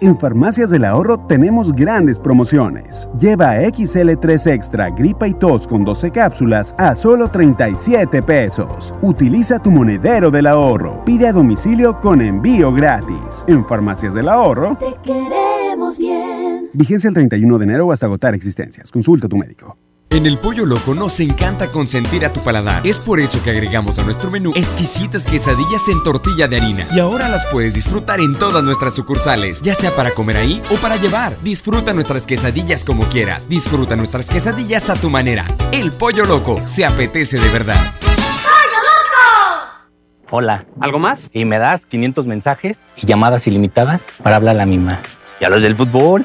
En Farmacias del Ahorro tenemos grandes promociones. Lleva XL3 Extra Gripa y Tos con 12 cápsulas a solo 37 pesos. Utiliza tu monedero del ahorro. Pide a domicilio con envío gratis. En Farmacias del Ahorro. Te queremos bien. Vigencia el 31 de enero hasta agotar existencias. Consulta a tu médico. En el Pollo Loco nos encanta consentir a tu paladar. Es por eso que agregamos a nuestro menú exquisitas quesadillas en tortilla de harina. Y ahora las puedes disfrutar en todas nuestras sucursales, ya sea para comer ahí o para llevar. Disfruta nuestras quesadillas como quieras. Disfruta nuestras quesadillas a tu manera. El Pollo Loco se apetece de verdad. Hola. ¿Algo más? Y me das 500 mensajes y llamadas ilimitadas para hablar a la misma. ¿Y a los del fútbol?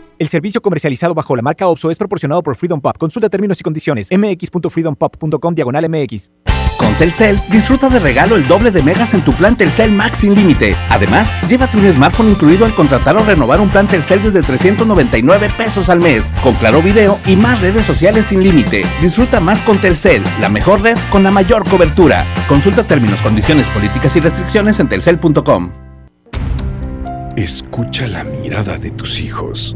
El servicio comercializado bajo la marca OPSO es proporcionado por Freedom Pop. Consulta términos y condiciones. mx.freedompop.com diagonal mx. Con Telcel, disfruta de regalo el doble de megas en tu plan Telcel Max sin límite. Además, llévate un smartphone incluido al contratar o renovar un plan Telcel desde 399 pesos al mes, con claro video y más redes sociales sin límite. Disfruta más con Telcel, la mejor red con la mayor cobertura. Consulta términos, condiciones, políticas y restricciones en telcel.com. Escucha la mirada de tus hijos.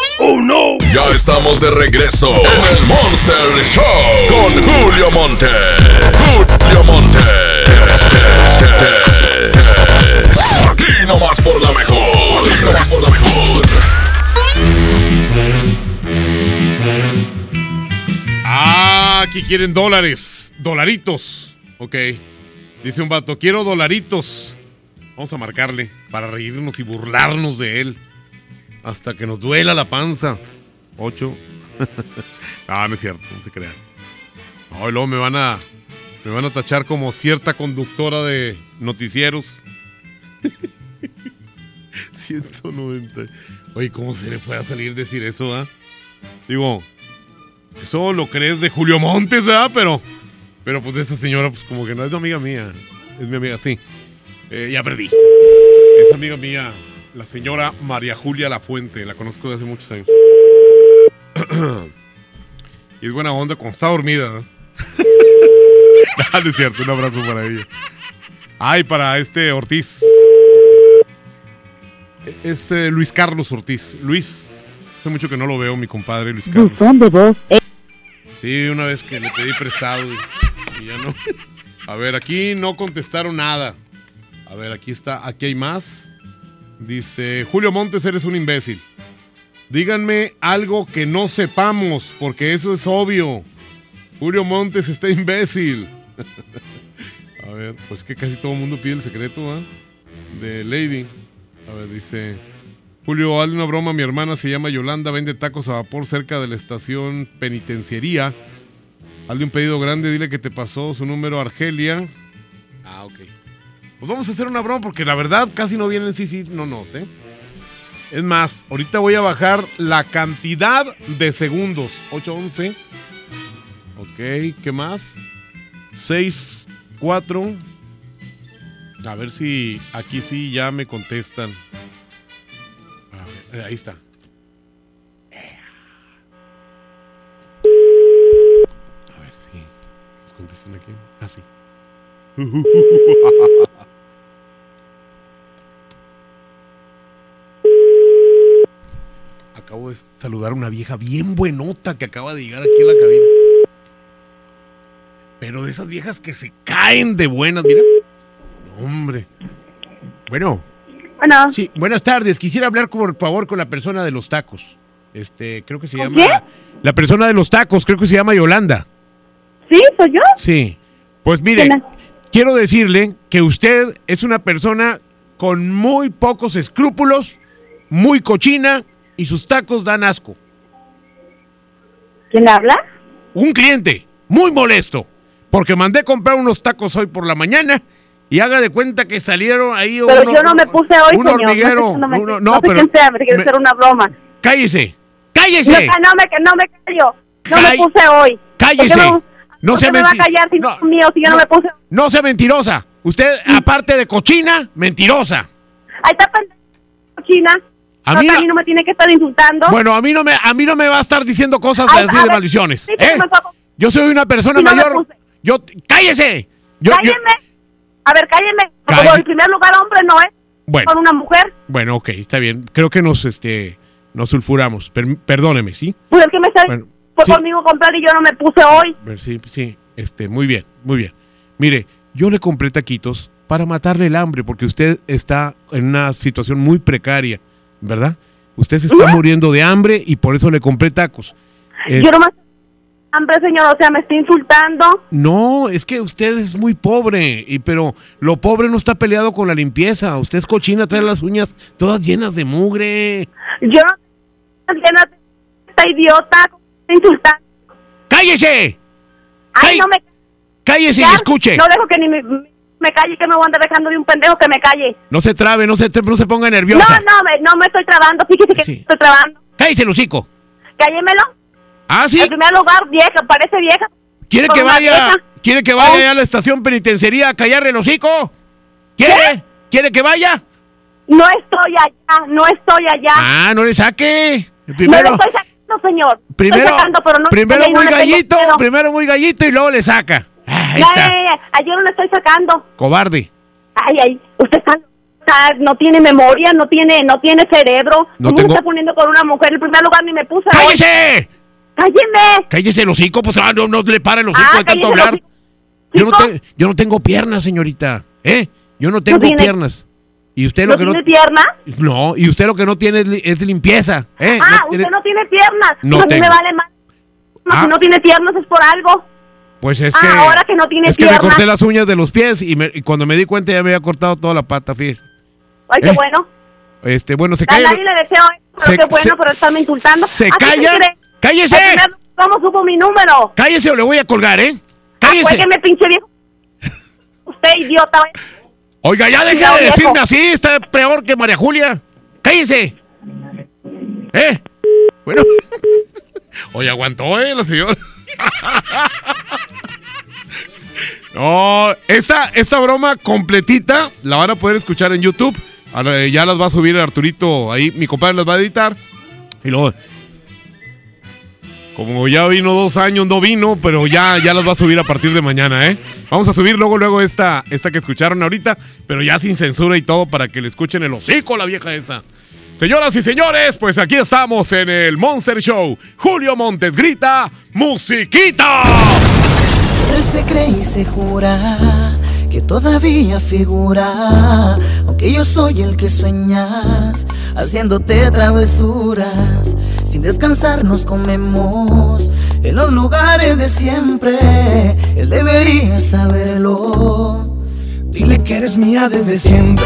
¡Oh, no! Ya estamos de regreso en el Monster Show con Julio Monte. Julio Monte. Aquí nomás por la mejor. Aquí nomás por la mejor. Ah, aquí quieren dólares. Dolaritos. Ok. Dice un vato, quiero dolaritos. Vamos a marcarle para reírnos y burlarnos de él. Hasta que nos duela la panza. Ocho. ah, no es cierto, no se crean. No, luego me van a. Me van a tachar como cierta conductora de noticieros. 190. Oye, ¿cómo se le fue a salir decir eso, ah? Digo, eso lo crees de Julio Montes, ¿verdad? Pero, pero pues esa señora, pues como que no es amiga mía. Es mi amiga, sí. Eh, ya perdí. Es amiga mía, la señora María Julia Lafuente. La conozco de hace muchos años. y es buena onda cuando está dormida. ¿no? Ah, no es cierto, un abrazo para ella. Ay, para este Ortiz. Es eh, Luis Carlos Ortiz. Luis, hace mucho que no lo veo, mi compadre Luis Carlos. voz. Sí, una vez que le pedí prestado y, y ya no. A ver, aquí no contestaron nada. A ver, aquí está, aquí hay más. Dice, Julio Montes, eres un imbécil. Díganme algo que no sepamos, porque eso es obvio. Julio Montes está imbécil. A ver, pues que casi todo el mundo pide el secreto, ¿ah? De Lady. A ver, dice... Julio, hazle una broma, mi hermana se llama Yolanda, vende tacos a vapor cerca de la estación penitenciaría. Hazle un pedido grande, dile que te pasó su número a Argelia. Ah, ok. Pues vamos a hacer una broma porque la verdad casi no vienen sí, sí, no, no, ¿eh? Es más, ahorita voy a bajar la cantidad de segundos. 811. Ok, ¿qué más? 6, 4. A ver si aquí sí ya me contestan. A ver, ahí está. A ver si nos contestan aquí. Ah, Acabo de saludar a una vieja bien buenota que acaba de llegar aquí a la cabina. Pero de esas viejas que se caen de buenas, mira. Hombre. Bueno. Bueno. Sí, buenas tardes. Quisiera hablar, por favor, con la persona de los tacos. Este, creo que se llama. quién? La persona de los tacos, creo que se llama Yolanda. ¿Sí? ¿Soy yo? Sí. Pues mire, quiero decirle que usted es una persona con muy pocos escrúpulos, muy cochina y sus tacos dan asco. ¿Quién habla? Un cliente, muy molesto, porque mandé comprar unos tacos hoy por la mañana y haga de cuenta que salieron ahí Pero uno- yo no me puse hoy, un señor. hormiguero. No, sé, uno- no, no, sé pero sea, me quiere me- hacer una broma. cállese, No, cállese, no me, no me callo. No Call- me puse hoy. cállese. ¿Por qué me- No qué me va a callar si no mío, si yo no, me puse? no sea mentirosa. Usted, aparte de cochina, mentirosa. Ahí está pendejo, China. A mí no- no me tiene que estar insultando. Bueno, a mí no me, a mí no me va a estar diciendo cosas Ay, así de ver, maldiciones. sí, ¿eh? Yo soy una persona Si mayor. Yo, cállese. Yo, yo- cálleme. A ver, cálleme. Cállese. Como en primer lugar, hombre no es bueno, con una mujer. bueno, ok, está bien. Creo que nos, este, nos sulfuramos. Per- perdóneme, ¿sí? Pues el que me está Bueno, fue sí. conmigo a comprar y yo no me puse hoy. Sí, sí, este, muy bien, muy bien. Mire, yo le compré taquitos para matarle el hambre porque usted está en una situación muy precaria, ¿verdad? Usted se está muriendo de hambre y por eso le compré tacos. Eh, Yo nomás hambre, señor, o sea, me está insultando. no, es que usted es muy pobre, y pero lo pobre no está peleado con la limpieza. Usted es cochina, trae las uñas todas llenas de mugre. Yo no llena esta idiota insultando. ¡Cállese! Ay, no me ¡Cállese y escuche! No dejo que ni me, me calle, que me voy a andar dejando de un pendejo que me calle. No se trabe, no se, no se ponga No, nerviosa. no, me, no me estoy trabando, fíjese que estoy trabando. ¡Cállese el hocico! Cállemelo. ¿Ah, sí? En primer lugar, vieja, parece vieja. ¿Quiere que vaya, vieja. quiere que vaya Oh. a la estación penitenciaría a callarle el hocico? ¿Quiere? ¿Quiere que vaya? No estoy allá, no estoy allá. Ah, no le saque. no Primero, le estoy sacando, señor. primero, estoy sacando, pero no primero no muy gallito, primero muy gallito y luego le saca. Ah, ahí está. Ay, yo no le estoy sacando. cobarde. Ay, ay, usted está, está- no tiene memoria, no tiene, no tiene cerebro. No ¿Cómo tengo- se está poniendo con una mujer? En primer lugar ni me puse. ¡Cállese! ¡Cálleme! Cállese el hocico, pues ah, no, no le para el hocico Ah, de tanto hablar. Yo no, te- yo no tengo piernas, señorita. ¿Eh? Yo no tengo piernas. Y usted lo ¿No que no tiene pierna? No, y usted lo que no tiene es, li- es limpieza, ¿eh? ah, No tiene- usted no tiene piernas. No a mí me vale más. No, Ah. Si no tiene piernas es por algo. Pues es Ah, que. ahora que no tiene Es que me corté las uñas de los pies y, me- y cuando me di cuenta ya me había cortado toda la pata, fíjate. Ay, qué ¿Eh? bueno. Este, bueno, se calla. nadie le deseo pero Se- qué bueno, se- pero estarme insultando. se Así que calla. quiere- ¡Cállese! Primer- ¿Cómo supo mi número? Cállese o le voy a colgar, ¿eh? Ah, Cállese. cuélgueme, pinche viejo. Usted, idiota. Oiga, ya deje Ya, de viejo. decirme así, está peor que María Julia. Cállese. ¿Eh? Bueno. Oye, aguantó, ¿eh? La señora. No, esta, esta broma completita la van a poder escuchar en YouTube. Eh, Ya las va a subir Arturito ahí. Mi compadre las va a editar. Y luego. Como ya vino dos años, no vino, pero ya, ya las va a subir a partir de mañana, ¿eh? Vamos a subir luego, luego esta, esta que escucharon ahorita, pero ya sin censura y todo para que le escuchen el hocico la vieja esa. Señoras y señores, pues aquí estamos en el Monster Show. Julio Montes grita, ¡musiquita! Él se cree y se jura que todavía figura, aunque yo soy el que sueñas, haciéndote travesuras. Sin descansar nos comemos en los lugares de siempre. Él debería saberlo. Dile que eres mía desde siempre.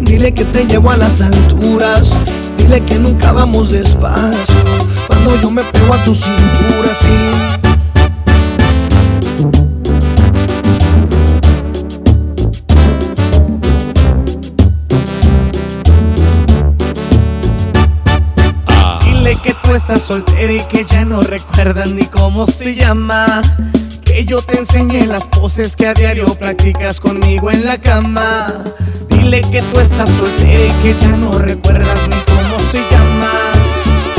Dile que te llevo a las alturas. Dile que nunca vamos despacio. Cuando yo me pego a tu cintura, sí. Dile que tú estás soltera y que ya no recuerdas ni cómo se llama. Que yo te enseñé las poses que a diario practicas conmigo en la cama. Dile que tú estás soltera y que ya no recuerdas ni cómo se llama.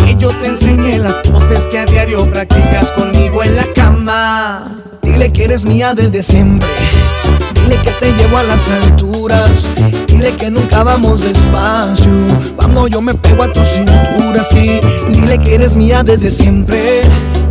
Que yo te enseñé las poses que a diario practicas conmigo en la cama. Dile que eres mía desde siempre. Dile que te llevo a las alturas. Dile que nunca vamos despacio. Cuando yo me pego a tu cintura, sí. Dile que eres mía desde siempre.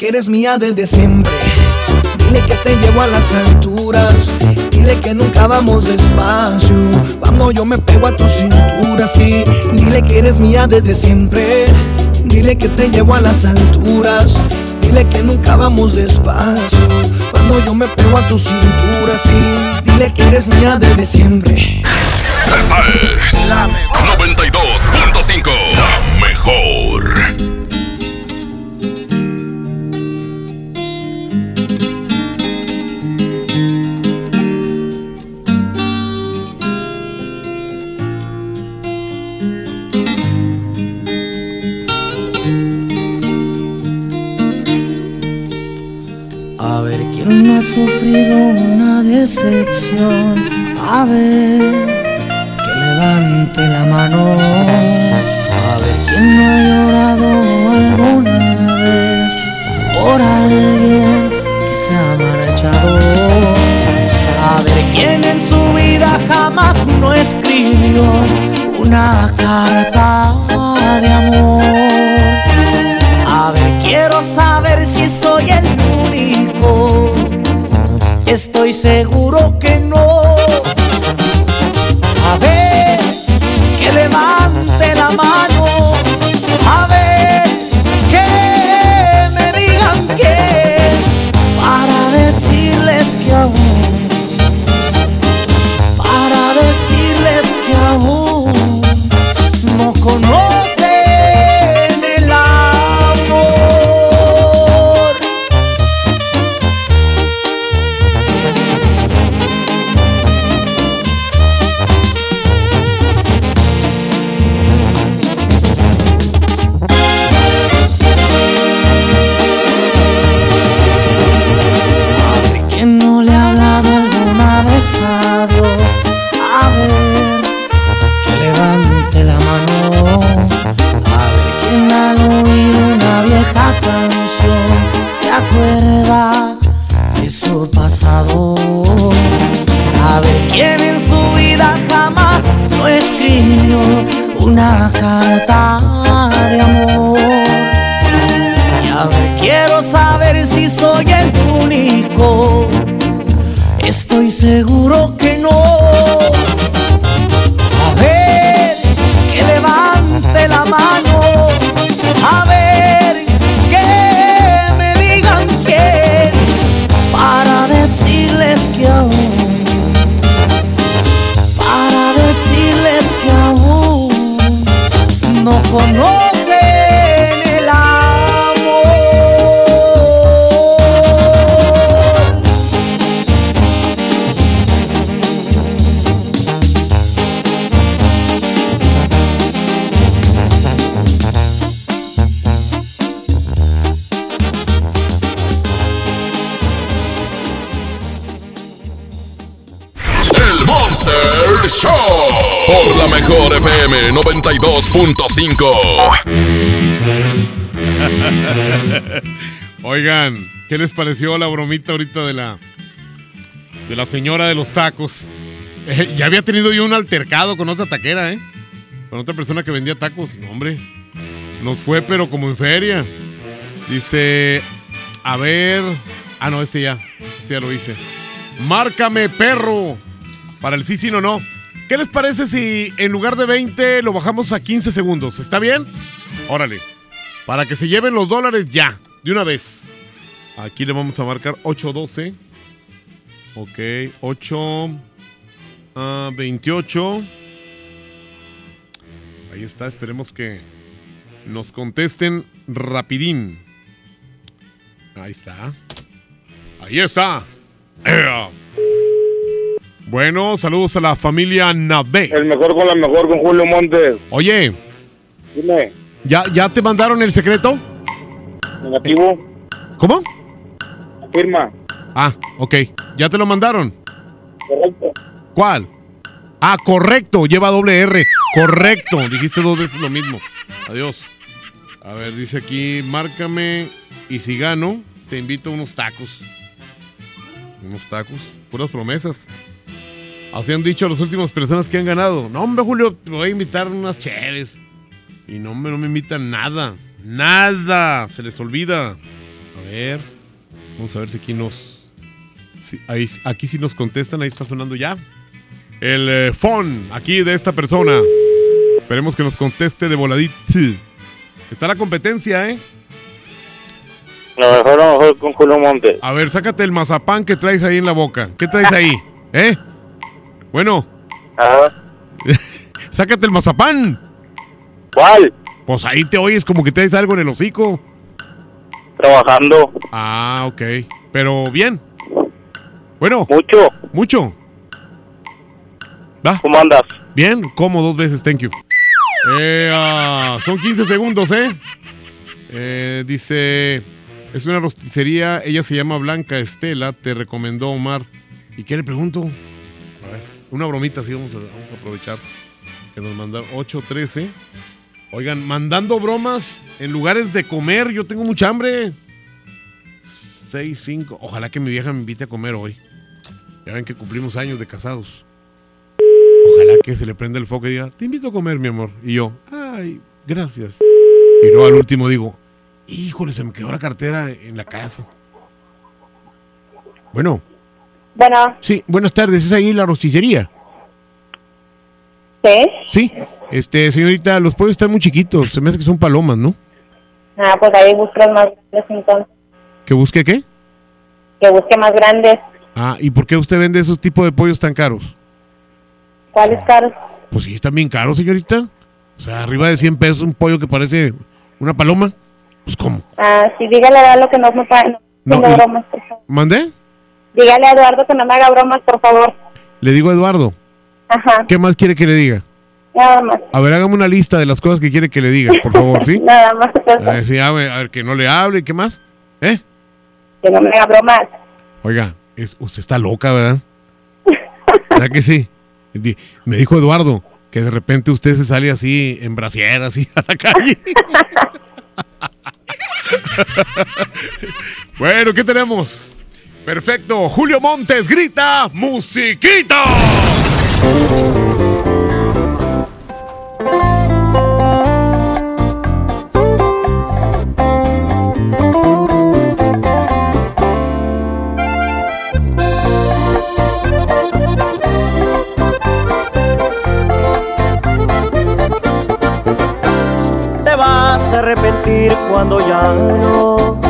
que eres mía desde siempre. Dile que te llevo a las alturas. Dile que nunca vamos despacio. Cuando yo me pego a tu cintura, sí. Dile que eres mía desde siempre. Dile que te llevo a las alturas. Dile que nunca vamos despacio. Cuando yo me pego a tu cintura, sí. Dile que eres mía desde siempre. Esta es la 92.5. La mejor. Sufrido una decepción. A ver que levante la mano. A ver quién no ha llorado alguna vez por alguien que se ha marchado. A ver quién en su vida jamás no escribió una carta de amor. A ver, quiero saber si soy el. Estoy seguro que no. A ver, que levante la mano. A ver, que me digan que para decirles que aún, para decirles que aún no conocen FM 92.5. Oigan, ¿qué les pareció la bromita ahorita de la de la señora de los tacos? Eh, ya había tenido yo un altercado con otra taquera, ¿eh? Con otra persona que vendía tacos. Hombre. Nos fue, pero como en feria. Dice, a ver. Ah, no, este ya. Este ya lo hice. Márcame, perro. Para el sí, sí, no, no. ¿Qué les parece si en lugar de 20 lo bajamos a 15 segundos? ¿Está bien? Órale. Para que se lleven los dólares ya, de una vez. Aquí le vamos a marcar 812. Ok, 8. ah, 28. Ahí está, esperemos que, nos contesten rapidín. Ahí está. Ahí está. Ea. Bueno, saludos a la familia Nave. El mejor con la mejor con Julio Montes. Oye, Dime, ¿ya, ¿ya te mandaron el secreto? negativo, ¿Cómo? firma, Ah, ok. ¿Ya te lo mandaron? correcto. ¿Cuál? Ah, correcto. Lleva doble R. Correcto. Dijiste dos veces lo mismo. Adiós. A ver, dice aquí, márcame y si gano, te invito a unos tacos. Unos tacos. Puras promesas. Así han dicho las últimas personas que han ganado. No, hombre, Julio, te voy a invitar unas chéves. Y no, hombre, no me invitan nada. Nada. Se les olvida. A ver. Vamos a ver si aquí nos... si- ahí- aquí sí nos contestan. Ahí está sonando ya. El eh, phone aquí de esta persona. Esperemos que nos conteste de voladito. Está la competencia, ¿eh? Lo mejor, lo mejor con Julio Montes. A ver, sácate el mazapán que traes ahí en la boca. ¿Qué traes ahí? ¿Eh? Bueno. sácate el mazapán. ¿Cuál? Pues ahí te oyes como que traes algo en el hocico. Trabajando. Ah, ok. Pero bien. Bueno. Mucho. Mucho. ¿Va? ¿Cómo andas? Bien, como dos veces, thank you. Eh, ah, son 15 segundos, ¿eh? Eh, Dice, es una rosticería, ella se llama Blanca Estela, te recomendó Omar. ¿Y qué le pregunto? Una bromita, sí, vamos a, aprovechar. Que nos mandaron 8.13. Oigan, mandando bromas en lugares de comer, yo tengo mucha hambre. 6.5, ojalá que mi vieja me invite a comer hoy. Ya ven que cumplimos años de casados. Ojalá que se le prenda el foco y diga, te invito a comer, mi amor. Y yo, ay, gracias. Y luego al último digo, híjole, se me quedó la cartera en la casa. Bueno, Bueno, sí, buenas tardes, ¿es ahí la rosticería? ¿sí? Sí, este, señorita, los pollos están muy chiquitos, se me hace que son palomas, ¿no? Ah, pues ahí busca los más grandes entonces. ¿Que busque qué? Que busque más grandes. Ah, ¿y por qué usted vende esos tipos de pollos tan caros? ¿Cuáles caros? Pues sí, están bien caros, señorita. O sea, arriba de 100 pesos un pollo que parece una paloma. Pues, ¿cómo? Ah, sí, dígale a Eduardo que no me, pa- no No, y- favor. ¿Mandé? Dígale a Eduardo que no me haga bromas, por favor. Le digo a Eduardo. Ajá, ¿Qué más quiere que le diga? nada más. A ver, hágame una lista de las cosas que quiere que le diga, por favor, ¿sí? Nada más. A ver, sí, a ver, a ver, que no le hable, ¿qué más? ¿Eh? Que no me haga bromas. Oiga, es- usted está loca, ¿verdad? ¿Verdad que sí? Me dijo Eduardo que de repente usted se sale así en brasier, así a la calle. bueno, ¿qué tenemos? Perfecto, Julio Montes grita musiquita. Te vas a arrepentir cuando ya no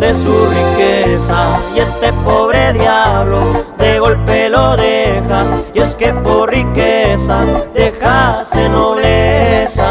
Preferiste su riqueza y este pobre diablo de golpe lo dejas. Y es que por riqueza dejaste nobleza.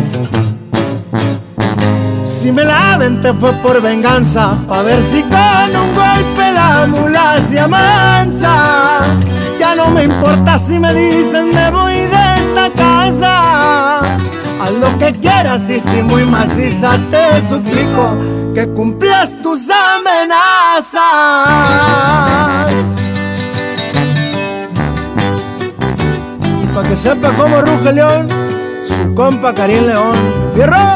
Si me la aventé fue por venganza, pa' ver si con un golpe la mula se amansa. Ya no me importa si me dicen me voy de esta casa. Haz lo que quieras y si muy maciza te suplico que cumplas tus amenazas. Y pa' que sepa cómo ruge león, su compa Karim León. ¡Fierro!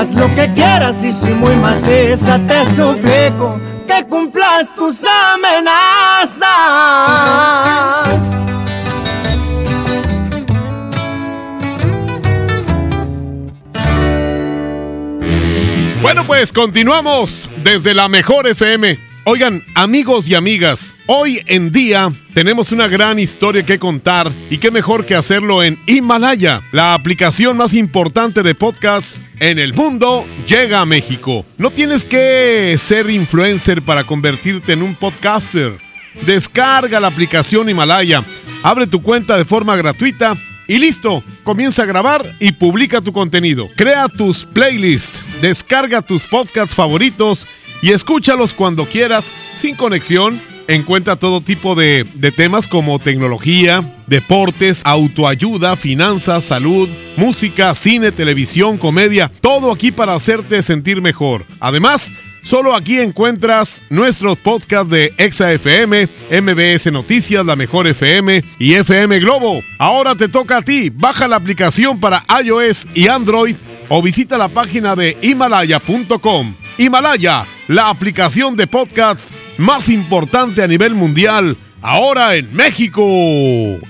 Haz lo que quieras y si muy maciza te suplico que cumplas tus amenazas. Bueno, pues continuamos desde la mejor FM. Oigan, amigos y amigas, hoy en día tenemos una gran historia que contar y qué mejor que hacerlo en Himalaya, la aplicación más importante de podcasts en el mundo, llega a México. No tienes que ser influencer para convertirte en un podcaster. Descarga la aplicación Himalaya, abre tu cuenta de forma gratuita y listo, comienza a grabar y publica tu contenido. Crea tus playlists, descarga tus podcasts favoritos y escúchalos cuando quieras, sin conexión. Encuentra todo tipo de, temas como tecnología, deportes, autoayuda, finanzas, salud, música, cine, televisión, comedia, todo aquí para hacerte sentir mejor. Además, Solo aquí encuentras nuestros podcasts de Exa FM, MBS Noticias, La Mejor FM y FM Globo. Ahora te toca a ti. Baja la aplicación para iOS y Android o visita la página de himalaya.com. Himalaya, la aplicación de podcasts más importante a nivel mundial, ahora en México.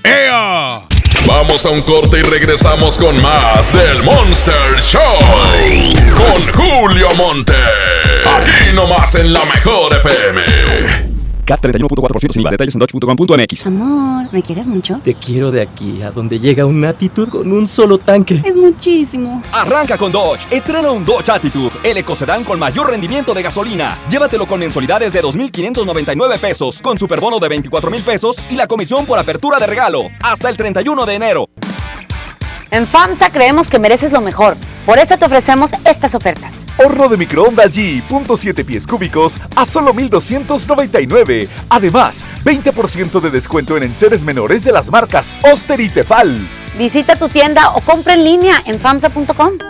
¡Ea! Vamos a un corte y regresamos con más del Monster Show. Con Julio Monte. Aquí nomás en la mejor FM. CAT 31.4% sin IVA. Detalles en dodge.com.mx. Amor, ¿me quieres mucho? Te quiero de aquí a donde llega una actitud con un solo tanque. Es muchísimo. Arranca con Dodge. Estrena un Dodge Attitude, el ecocedán con mayor rendimiento de gasolina. Llévatelo con mensualidades de 2.599 pesos, con superbono de 24 mil pesos y la comisión por apertura de regalo. Hasta el 31 de enero. En FAMSA creemos que mereces lo mejor. Por eso te ofrecemos estas ofertas. Horno de microondas G, punto 7 pies cúbicos a solo 1,299. Además, 20% de descuento en enseres menores de las marcas Oster y Tefal. Visita tu tienda o compra en línea en FAMSA.com.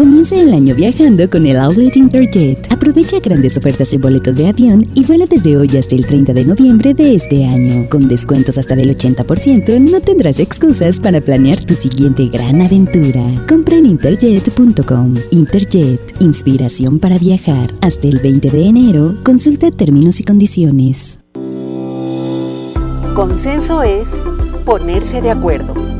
Comienza el año viajando con el Outlet Interjet. Aprovecha grandes ofertas en boletos de avión y vuela desde hoy hasta el 30 de noviembre de este año. Con descuentos hasta del 80%, no tendrás excusas para planear tu siguiente gran aventura. Compra en interjet.com. Interjet, inspiración para viajar. Hasta el 20 de enero, consulta términos y condiciones. Consenso es ponerse de acuerdo.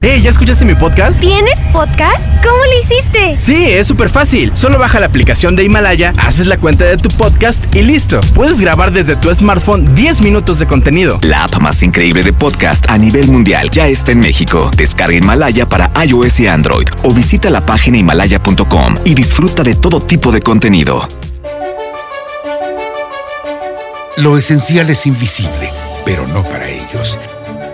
Hey, ¿ya escuchaste mi podcast? ¿Tienes podcast? ¿Cómo lo hiciste? Sí, es súper fácil. Solo baja la aplicación de Himalaya, haces la cuenta de tu podcast y listo. Puedes grabar desde tu smartphone 10 minutos de contenido. La app más increíble de podcast a nivel mundial ya está en México. Descarga Himalaya para iOS y Android o visita la página himalaya.com y disfruta de todo tipo de contenido. Lo esencial es invisible, pero no para ellos.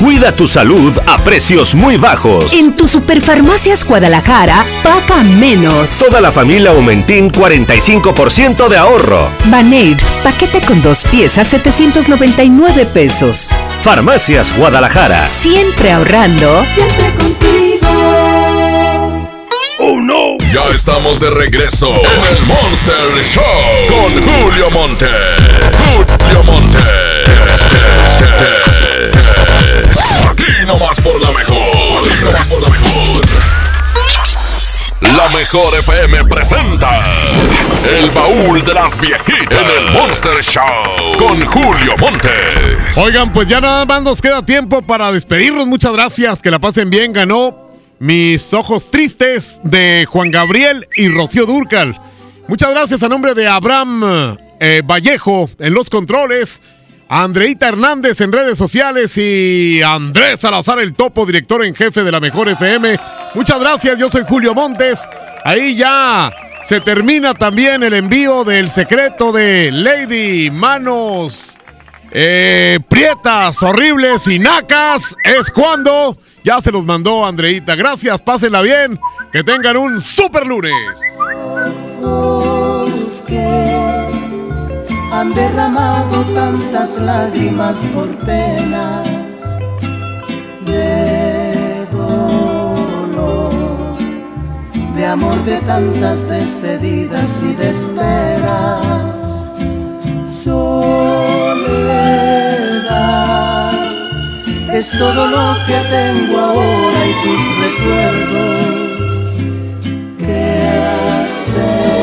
Cuida tu salud a precios muy bajos. En tu Superfarmacias Guadalajara, paga menos. Toda la familia Aumentín 45% de ahorro. Baneir, paquete con dos piezas 799 pesos. Farmacias Guadalajara. Siempre ahorrando. Siempre contigo. ¡Oh no! Ya estamos de regreso en el Monster Show con Julio Monte. La mejor FM presenta El baúl de las viejitas en el Monster Show con Julio Montes. Oigan, pues ya nada más nos queda tiempo para despedirnos. Muchas gracias. Que la pasen bien. Ganó Mis Ojos Tristes de Juan Gabriel y Rocío Durcal. Muchas gracias a nombre de Abraham eh, Vallejo en los controles. Andreita Hernández en redes sociales y Andrés Salazar, el topo, director en jefe de la Mejor FM. Muchas gracias, yo soy Julio Montes. Ahí ya se termina también el envío del secreto de Lady Manos eh, Prietas, horribles y nacas. Es cuando ya se los mandó Andreita. Gracias, pásenla bien. Que tengan un super lunes. Han derramado tantas lágrimas por penas de dolor. de tantas despedidas y de esperas. Soledad es todo lo que tengo ahora y tus recuerdos. ¿Qué hacer?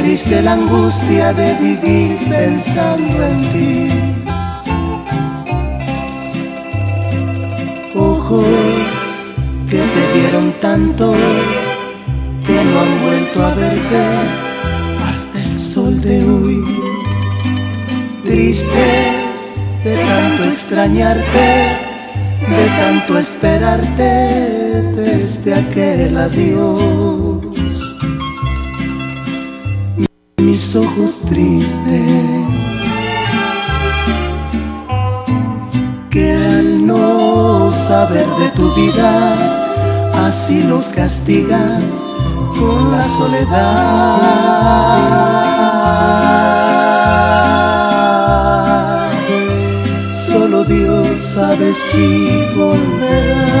Triste la angustia de vivir pensando en ti. Ojos que te vieron tanto que no han vuelto a verte hasta el sol de hoy. Tristes de tanto extrañarte, de tanto esperarte desde aquel adiós. Mis ojos tristes que al no saber de tu vida, así los castigas con la soledad. Solo Dios sabe si volverás.